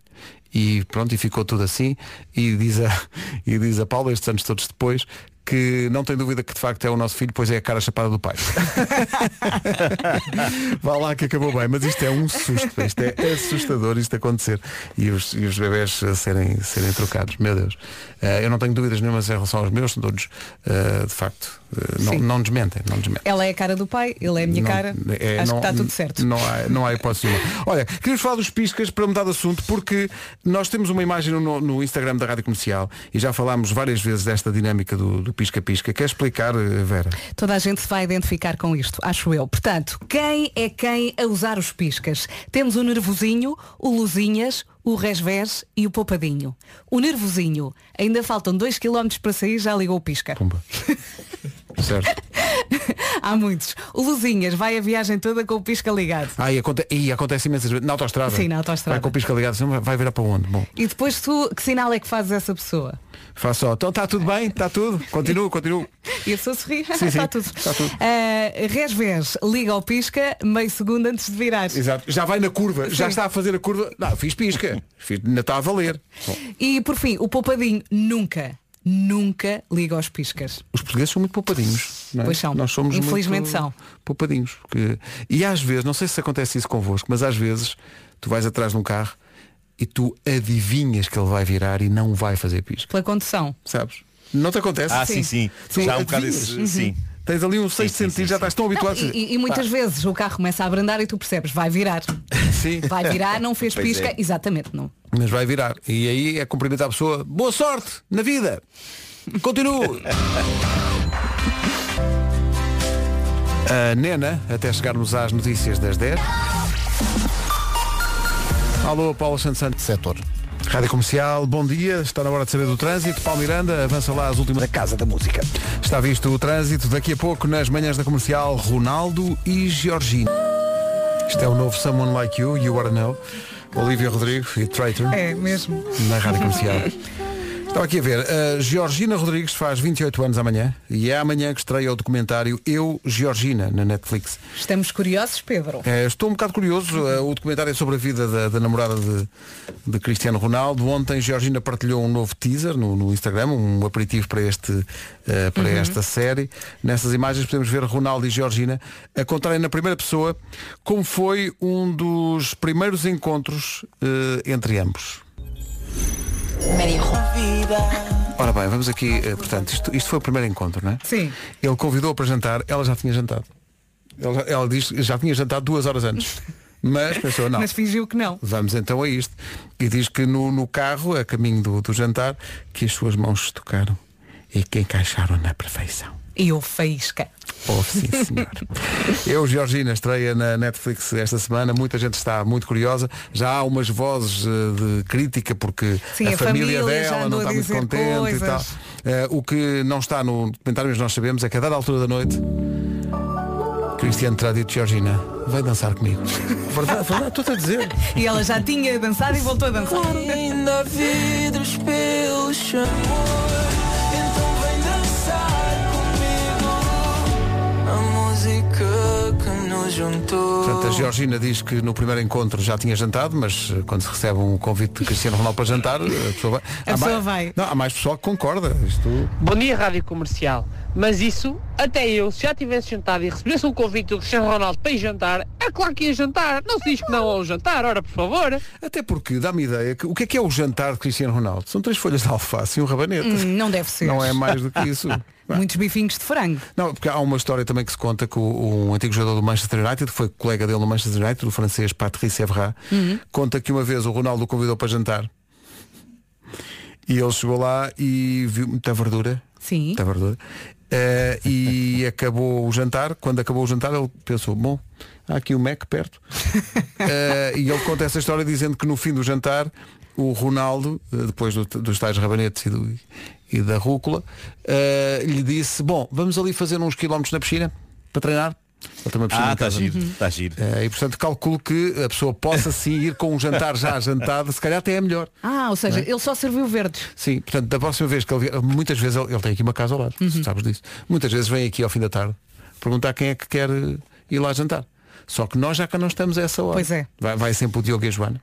E pronto, e ficou tudo assim. E diz a, e diz a Paula, estes anos todos depois, que não tem dúvida que de facto é o nosso filho, pois é a cara chapada do pai. Vá lá que acabou bem, mas isto é um susto, isto é assustador isto acontecer. E os, e os bebés serem, serem trocados, meu Deus. Eh, eu não tenho dúvidas nenhumas em relação aos meus, todos, eh, de facto, eh, não, não desmentem, não desmentem. Ela é a cara do pai, ele é a minha Não, cara. é, Acho não- que está tudo certo. Não há, não há hipótese nenhuma. Olha, queríamos falar dos piscas para mudar de assunto, porque nós temos uma imagem no, no Instagram da Rádio Comercial e já falámos várias vezes desta dinâmica do do pisca-pisca. Quer explicar, eh, Vera? Toda a gente se vai identificar com isto, acho eu. Portanto, quem é quem a usar os piscas? Temos o nervosinho, o luzinhas, o resvés e o poupadinho. O nervosinho, ainda faltam 2 km para sair, já ligou o pisca. Certo. Há muitos. O luzinhas vai a viagem toda com o pisca ligado. Ah, e, aconte e acontece imensas vezes. Na autostrada. Sim, na autoestrada. Vai com o pisca ligado, vai virar para onde? Bom, E depois tu, que sinal é que fazes essa pessoa? faz só. Então está tudo bem? Está tudo? Continuo, continuo. E a pessoa sorri, Sim, sim, está tudo. está tudo. Resvés, liga ao pisca meio segundo antes de virar. Exato. Já vai na curva, já Sim. está a fazer a curva. Não, fiz pisca. Fiz, ainda está a valer. Bom, E por fim, o poupadinho nunca, nunca liga aos piscas. os portugueses são muito poupadinhos. Não é? Pois são. Nós somos Infelizmente muito são. poupadinhos. porque- E às vezes, não sei se acontece isso convosco, mas às vezes tu vais atrás de um carro e tu adivinhas que ele vai virar e não vai fazer pisca. Pela condução. Sabes? Não te acontece? Ah, sim, sim. Tu Já um bocado esse- sim. Tens ali um sexto sentido, já estás tão habituado. Não, e, e muitas Pá, vezes o carro começa a abrandar e tu percebes, vai virar. Sim. Vai virar, não fez Pois pisca. é. Exatamente, não. Mas vai virar. E aí é cumprimentar a pessoa. Boa sorte na vida. Continue. A Nena, até chegarmos às notícias das 10. Alô, Paulo Santos Santos. Setor. Rádio Comercial, bom dia. Está na hora de saber do trânsito. Paulo Miranda, avança lá as últimas. Da Casa da Música. Está visto o trânsito. Daqui a pouco, nas manhãs da comercial, Ronaldo e Georgina. Isto é o novo Someone Like You, You Are Know. Olivia Rodrigo e Traitor. É mesmo. Na rádio comercial. Estava aqui a ver, a Georgina Rodrigues faz 28 anos amanhã e é amanhã que estreia o documentário Eu, Georgina, na Netflix. Estamos curiosos, Pedro. Eh, estou um bocado curioso, eh, o documentário é sobre a vida da, da namorada de, de Cristiano Ronaldo. Ontem Georgina partilhou um novo teaser no, no Instagram, um aperitivo para, este, eh, para Uhum. esta série. Nessas imagens podemos ver Ronaldo e Georgina a contarem na primeira pessoa como foi um dos primeiros encontros eh, entre ambos. Ora bem, vamos aqui, eh, portanto, isto, isto foi o primeiro encontro, não é? Sim. Ele convidou-a para jantar, ela já tinha jantado. Ela, ela diz que já tinha jantado duas horas antes. Mas pensou, não. Mas fingiu que não. Vamos então a isto. E diz que no, no carro, a caminho do, do jantar, que as suas mãos se tocaram e que encaixaram na perfeição. E o faísca. Oh, sim, senhor. Eu, Georgina, estreia na Netflix esta semana. Muita gente está muito curiosa. Já há umas vozes eh, de crítica porque Sim, a, a família, família dela não está muito contente coisas. e tal. Eh, o que não está no documentário, mas nós sabemos, é que a dada altura da noite Cristiano terá dito, Georgina, vai dançar comigo. Verdade, verdade, estou-te a dizer. E ela já tinha dançado e voltou a dançar. juntou. Portanto, a Georgina diz que no primeiro encontro já tinha jantado, mas eh, quando se recebe um convite de Cristiano Ronaldo para jantar, a pessoa vai. A Há pessoa mais- vai. Não, há mais pessoal que concorda. Isto... Bom dia, Rádio Comercial. Mas isso, até eu, se já tivesse jantado e recebesse um convite do Cristiano Ronaldo para ir jantar, é claro que ia jantar. Não se diz que não ao jantar, ora, por favor. Até porque dá-me ideia que o que é que é o jantar de Cristiano Ronaldo? São três folhas de alface e um rabanete. Hum, não deve ser. Não é mais do que isso. Muitos bifinhos de frango. Não, porque há uma história também que se conta que o, um antigo jogador do Manchester United, que foi colega dele no Manchester United, o francês Patrice Evra, Uhum. conta que uma vez o Ronaldo o convidou para jantar. E ele chegou lá e viu muita verdura. Sim. Muita verdura. Eh, e acabou o jantar. Quando acabou o jantar, ele pensou, bom, há aqui o Mac perto. Eh, e ele conta essa história dizendo que no fim do jantar, o Ronaldo, eh, depois do- dos tais rabanetes e, do- e da rúcula, eh, lhe disse, bom, vamos ali fazer uns quilómetros na piscina para treinar. Ele uma piscina Ah, está giro, está giro. Eh, e portanto calculo que a pessoa possa sim ir com um jantar já jantada, se calhar até é melhor. Ah, ou seja, é? ele só serviu verdes. Sim, portanto, da próxima vez que ele vier, muitas vezes ele, ele tem aqui uma casa ao lado, sabes disso. Muitas vezes vem aqui ao fim da tarde perguntar quem é que quer eh, ir lá jantar. Só que nós já cá não estamos a essa hora. Pois é. Vai, vai sempre o Diogo e a Joana.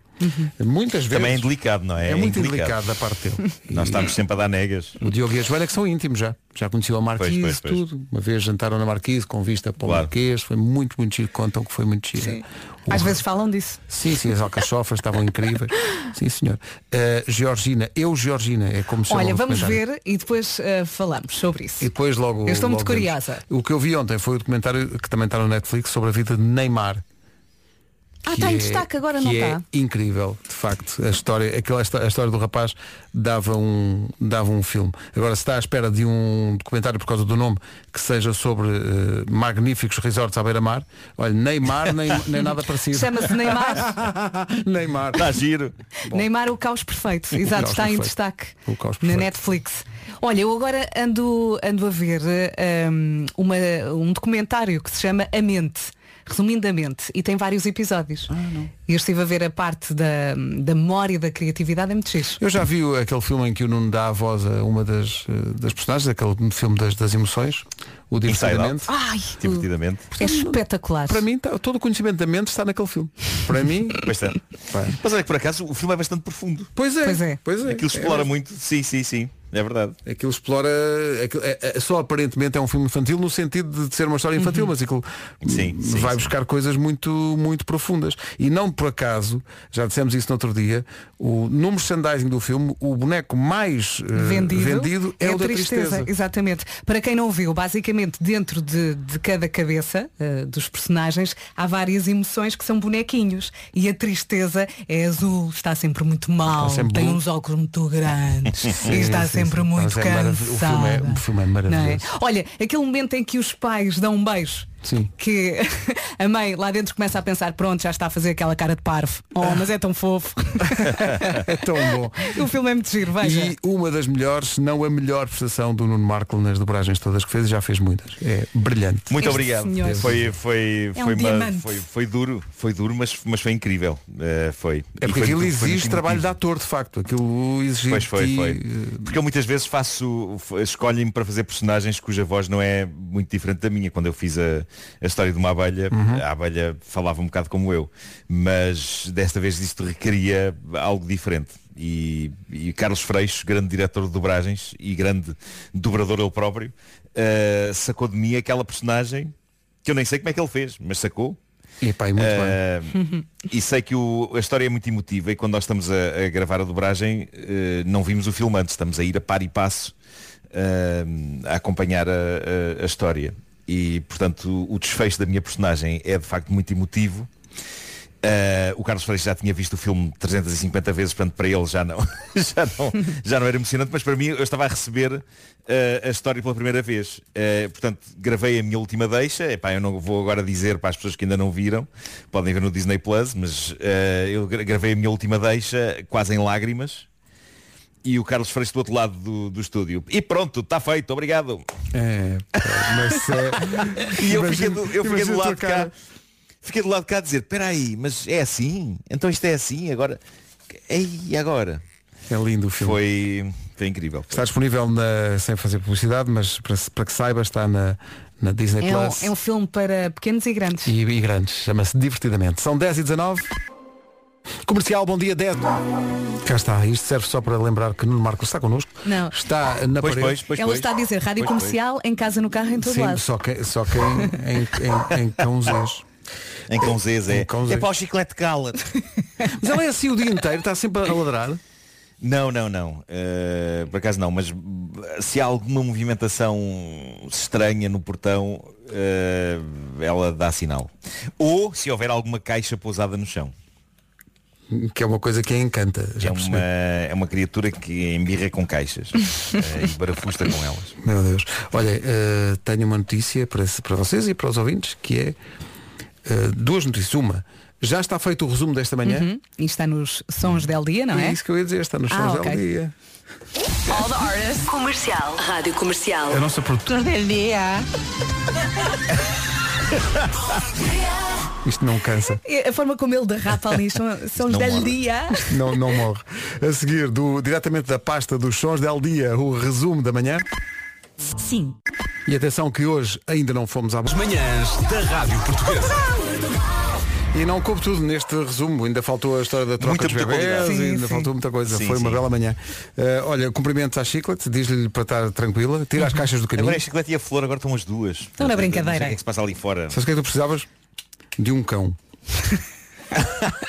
Muitas vezes. Também é delicado, não é? É muito indelicado. indelicado da parte dele. Nós estamos sempre a dar negas. O Diogo e a Joana que são íntimos já. Já conheciam a Marquise, Pois, pois, pois. tudo. Uma vez jantaram na Marquise com vista para o Claro. Marquês. Foi muito, muito giro. Contam que foi muito giro. O- Às vezes falam disso. Sim, sim, as alcachofras estavam incríveis. Sim, senhor. Uh, Georgina, eu Georgina, é como se Olha, vamos ver e depois eh, falamos sobre isso. E depois logo. Eu estou muito logo vemos. curiosa. O que eu vi ontem foi o documentário que também está no Netflix sobre a vida de Neymar. Ah, está em é- destaque agora, que não é está? incrível, de facto. A história, aquela, a história do rapaz dava um, dava um filme. Agora, se está à espera de um documentário por causa do nome que seja sobre eh, magníficos resorts à beira-mar, olha, Neymar nem, nem nada parecido. Chama-se Neymar. Neymar. Está giro. Neymar o caos perfeito. Exato, caos está em perfeito. destaque O caos na perfeito. Netflix. Olha, eu agora ando, ando a ver eh, um, uma, um documentário que se chama A Mente. Resumidamente, e tem vários episódios. E eu estive a ver a parte da, da memória e da criatividade, é muito giro. Eu já vi aquele filme em que o Nuno dá a voz a uma das, eh, das personagens, aquele filme das, das emoções, o Divertidamente. Ai, Divertidamente. é espetacular. Para mim, tá- todo o conhecimento da mente está naquele filme. Para mim, Pois é. Mas olha que por acaso o filme é bastante profundo. pois é. Pois é. Pois é. Aquilo É explora mesmo. muito. Sim, sim, sim. É verdade. Aquilo explora. aquilo- é- é- só aparentemente é um filme infantil no sentido de ser uma história infantil, mas aquilo Sim, sim, vai sim. buscar coisas muito, muito profundas. E não por acaso, já dissemos isso no outro dia, o, no merchandising do filme, o boneco mais eh, vendido, vendido é, o da tristeza. Exatamente. Para quem não viu, basicamente dentro de, de cada cabeça eh, dos personagens há várias emoções que são bonequinhos. E a tristeza é azul, está sempre muito mal, sempre tem uns óculos muito grandes e está sim, sempre muito é cansada. o filme é- o filme é maravilhoso. Olha, aquele momento em que os pais dão um beijo. Sim. Que a mãe lá dentro começa a pensar, pronto, já está a fazer aquela cara de parvo. Oh, mas é tão fofo. é tão bom. o filme é muito giro, veja. E uma das melhores, se não a melhor prestação do Nuno Marco nas dobragens todas que fez, e já fez muitas. É brilhante. Muito Este obrigado. senhor Foi, foi, é um foi, uma- diamante. foi, foi duro, foi duro, mas, mas foi incrível. Eh, foi. É porque aquilo exige trabalho de ator, de facto. Aquilo exige. Pois foi, ti, foi. eh, Porque eu muitas vezes faço, escolhem-me para fazer personagens cuja voz não é muito diferente da minha. Quando eu fiz a, a história de uma abelha, Uhum. a abelha falava um bocado como eu. Mas desta vez isto requeria algo diferente. E, e Carlos Freixo, grande diretor de dobragens e grande dobrador ele próprio, eh, sacou de mim aquela personagem que eu nem sei como é que ele fez, mas sacou. E muito Eh, bem. e sei que o- a história é muito emotiva e quando nós estamos a, a gravar a dobragem eh, não vimos o filme antes, estamos a ir a par e passo eh, a acompanhar a, a- a história. E portanto o, desfecho da minha personagem é de facto muito emotivo. Eh, o Carlos Freixo já tinha visto o filme 350 vezes, portanto para ele já não, já não, já não era emocionante, mas para mim eu estava a receber eh, a história pela primeira vez. Eh, portanto, gravei a minha última deixa, Epá, eu não vou agora dizer para as pessoas que ainda não viram, podem ver no Disney Plus, mas eu gra- gravei a minha última deixa quase em lágrimas. E o Carlos Freixo do outro lado do, do estúdio. E pronto, está feito, obrigado. É, mas é... E eu fiquei do, eu fiquei do lado de cá. Fiquei do lado de cá a dizer, espera aí, mas é assim? Então isto é assim? Agora. E agora? É lindo o filme. Foi, foi incrível. Está disponível na, sem fazer publicidade, mas para, para que saiba está na, na Disney É um, Plus. é um filme para pequenos e grandes. E, e grandes, chama-se Divertidamente. São 10 e 19. Comercial, bom dia, 10. Cá está, isto serve só para lembrar que Nuno Marcos está connosco. Não. Está na Pois, parede. pois, pois, Ela está a dizer rádio Pois, comercial, em casa, no carro, em todo Sim, lado. só que, só que em, em, em, em cãozês. Em Conzês é. Em. É para o chiclete cala Mas ela é assim o dia inteiro, está sempre a ladrar. Não, não, não. Uh, por acaso não, mas uh, se há alguma movimentação estranha no portão, uh, ela dá sinal. Ou se houver alguma caixa pousada no chão. Que é uma coisa que a encanta. Já É percebi. uma, é uma criatura que embirra com caixas uh, e barafusta com elas. Meu Deus. Olha, eh, tenho uma notícia para, para vocês e para os ouvintes, que é eh, duas notícias. Uma, já está feito o resumo desta manhã. Uhum. E está nos sons del dia, não é? É isso que eu ia dizer, está nos Ah, sons ok. del dia. All the artists. Comercial. Rádio Comercial. A nossa produtora. del dia. Isto não cansa. E A forma como ele derrapa ali são, são os Não del morre. dia. Não, não morre. A seguir, do, diretamente da pasta dos sons del dia, o resumo da manhã. Sim. E atenção que hoje ainda não fomos à Manhãs da Rádio Portuguesa. E não coube tudo neste resumo, ainda faltou a história da troca Muita, dos bebés, e ainda Sim, faltou sim. muita coisa. Sim, Foi uma sim. bela manhã. Eh, olha, cumprimentos à Chiclete, diz-lhe para estar tranquila, tira as caixas do caminho. Agora a chiclete e a flor agora estão as duas. Estão na brincadeira. o que é que se passa ali fora. Sabes o que é que tu precisavas? De um cão.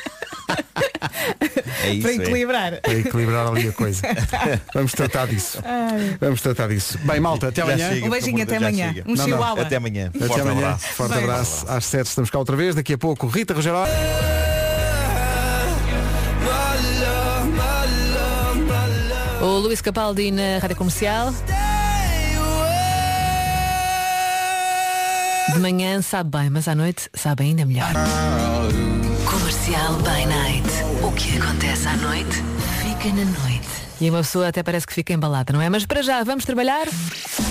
É isso, Para é. equilibrar. Para equilibrar ali a coisa. Vamos tratar disso. Ai. Vamos tratar disso. Bem, malta, até amanhã. chega, Um beijinho, até amanhã. Um Não, não. chihuahua. Até amanhã. Até Forte amanhã. abraço. Forte Beijo. abraço. Às 7 estamos cá outra vez. Daqui a pouco, Rita Rogeró. O Luís Capaldi na Rádio Comercial. De manhã sabe bem, mas à noite sabe ainda melhor. Comercial by Night. O que acontece à noite, fica na noite. E uma pessoa até parece que fica embalada, não é? Mas para já, vamos trabalhar.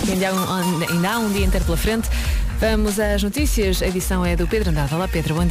Ainda há um, ainda há um dia inteiro pela frente. Vamos às notícias. A edição é do Pedro Andrade. Olá Pedro, bom dia.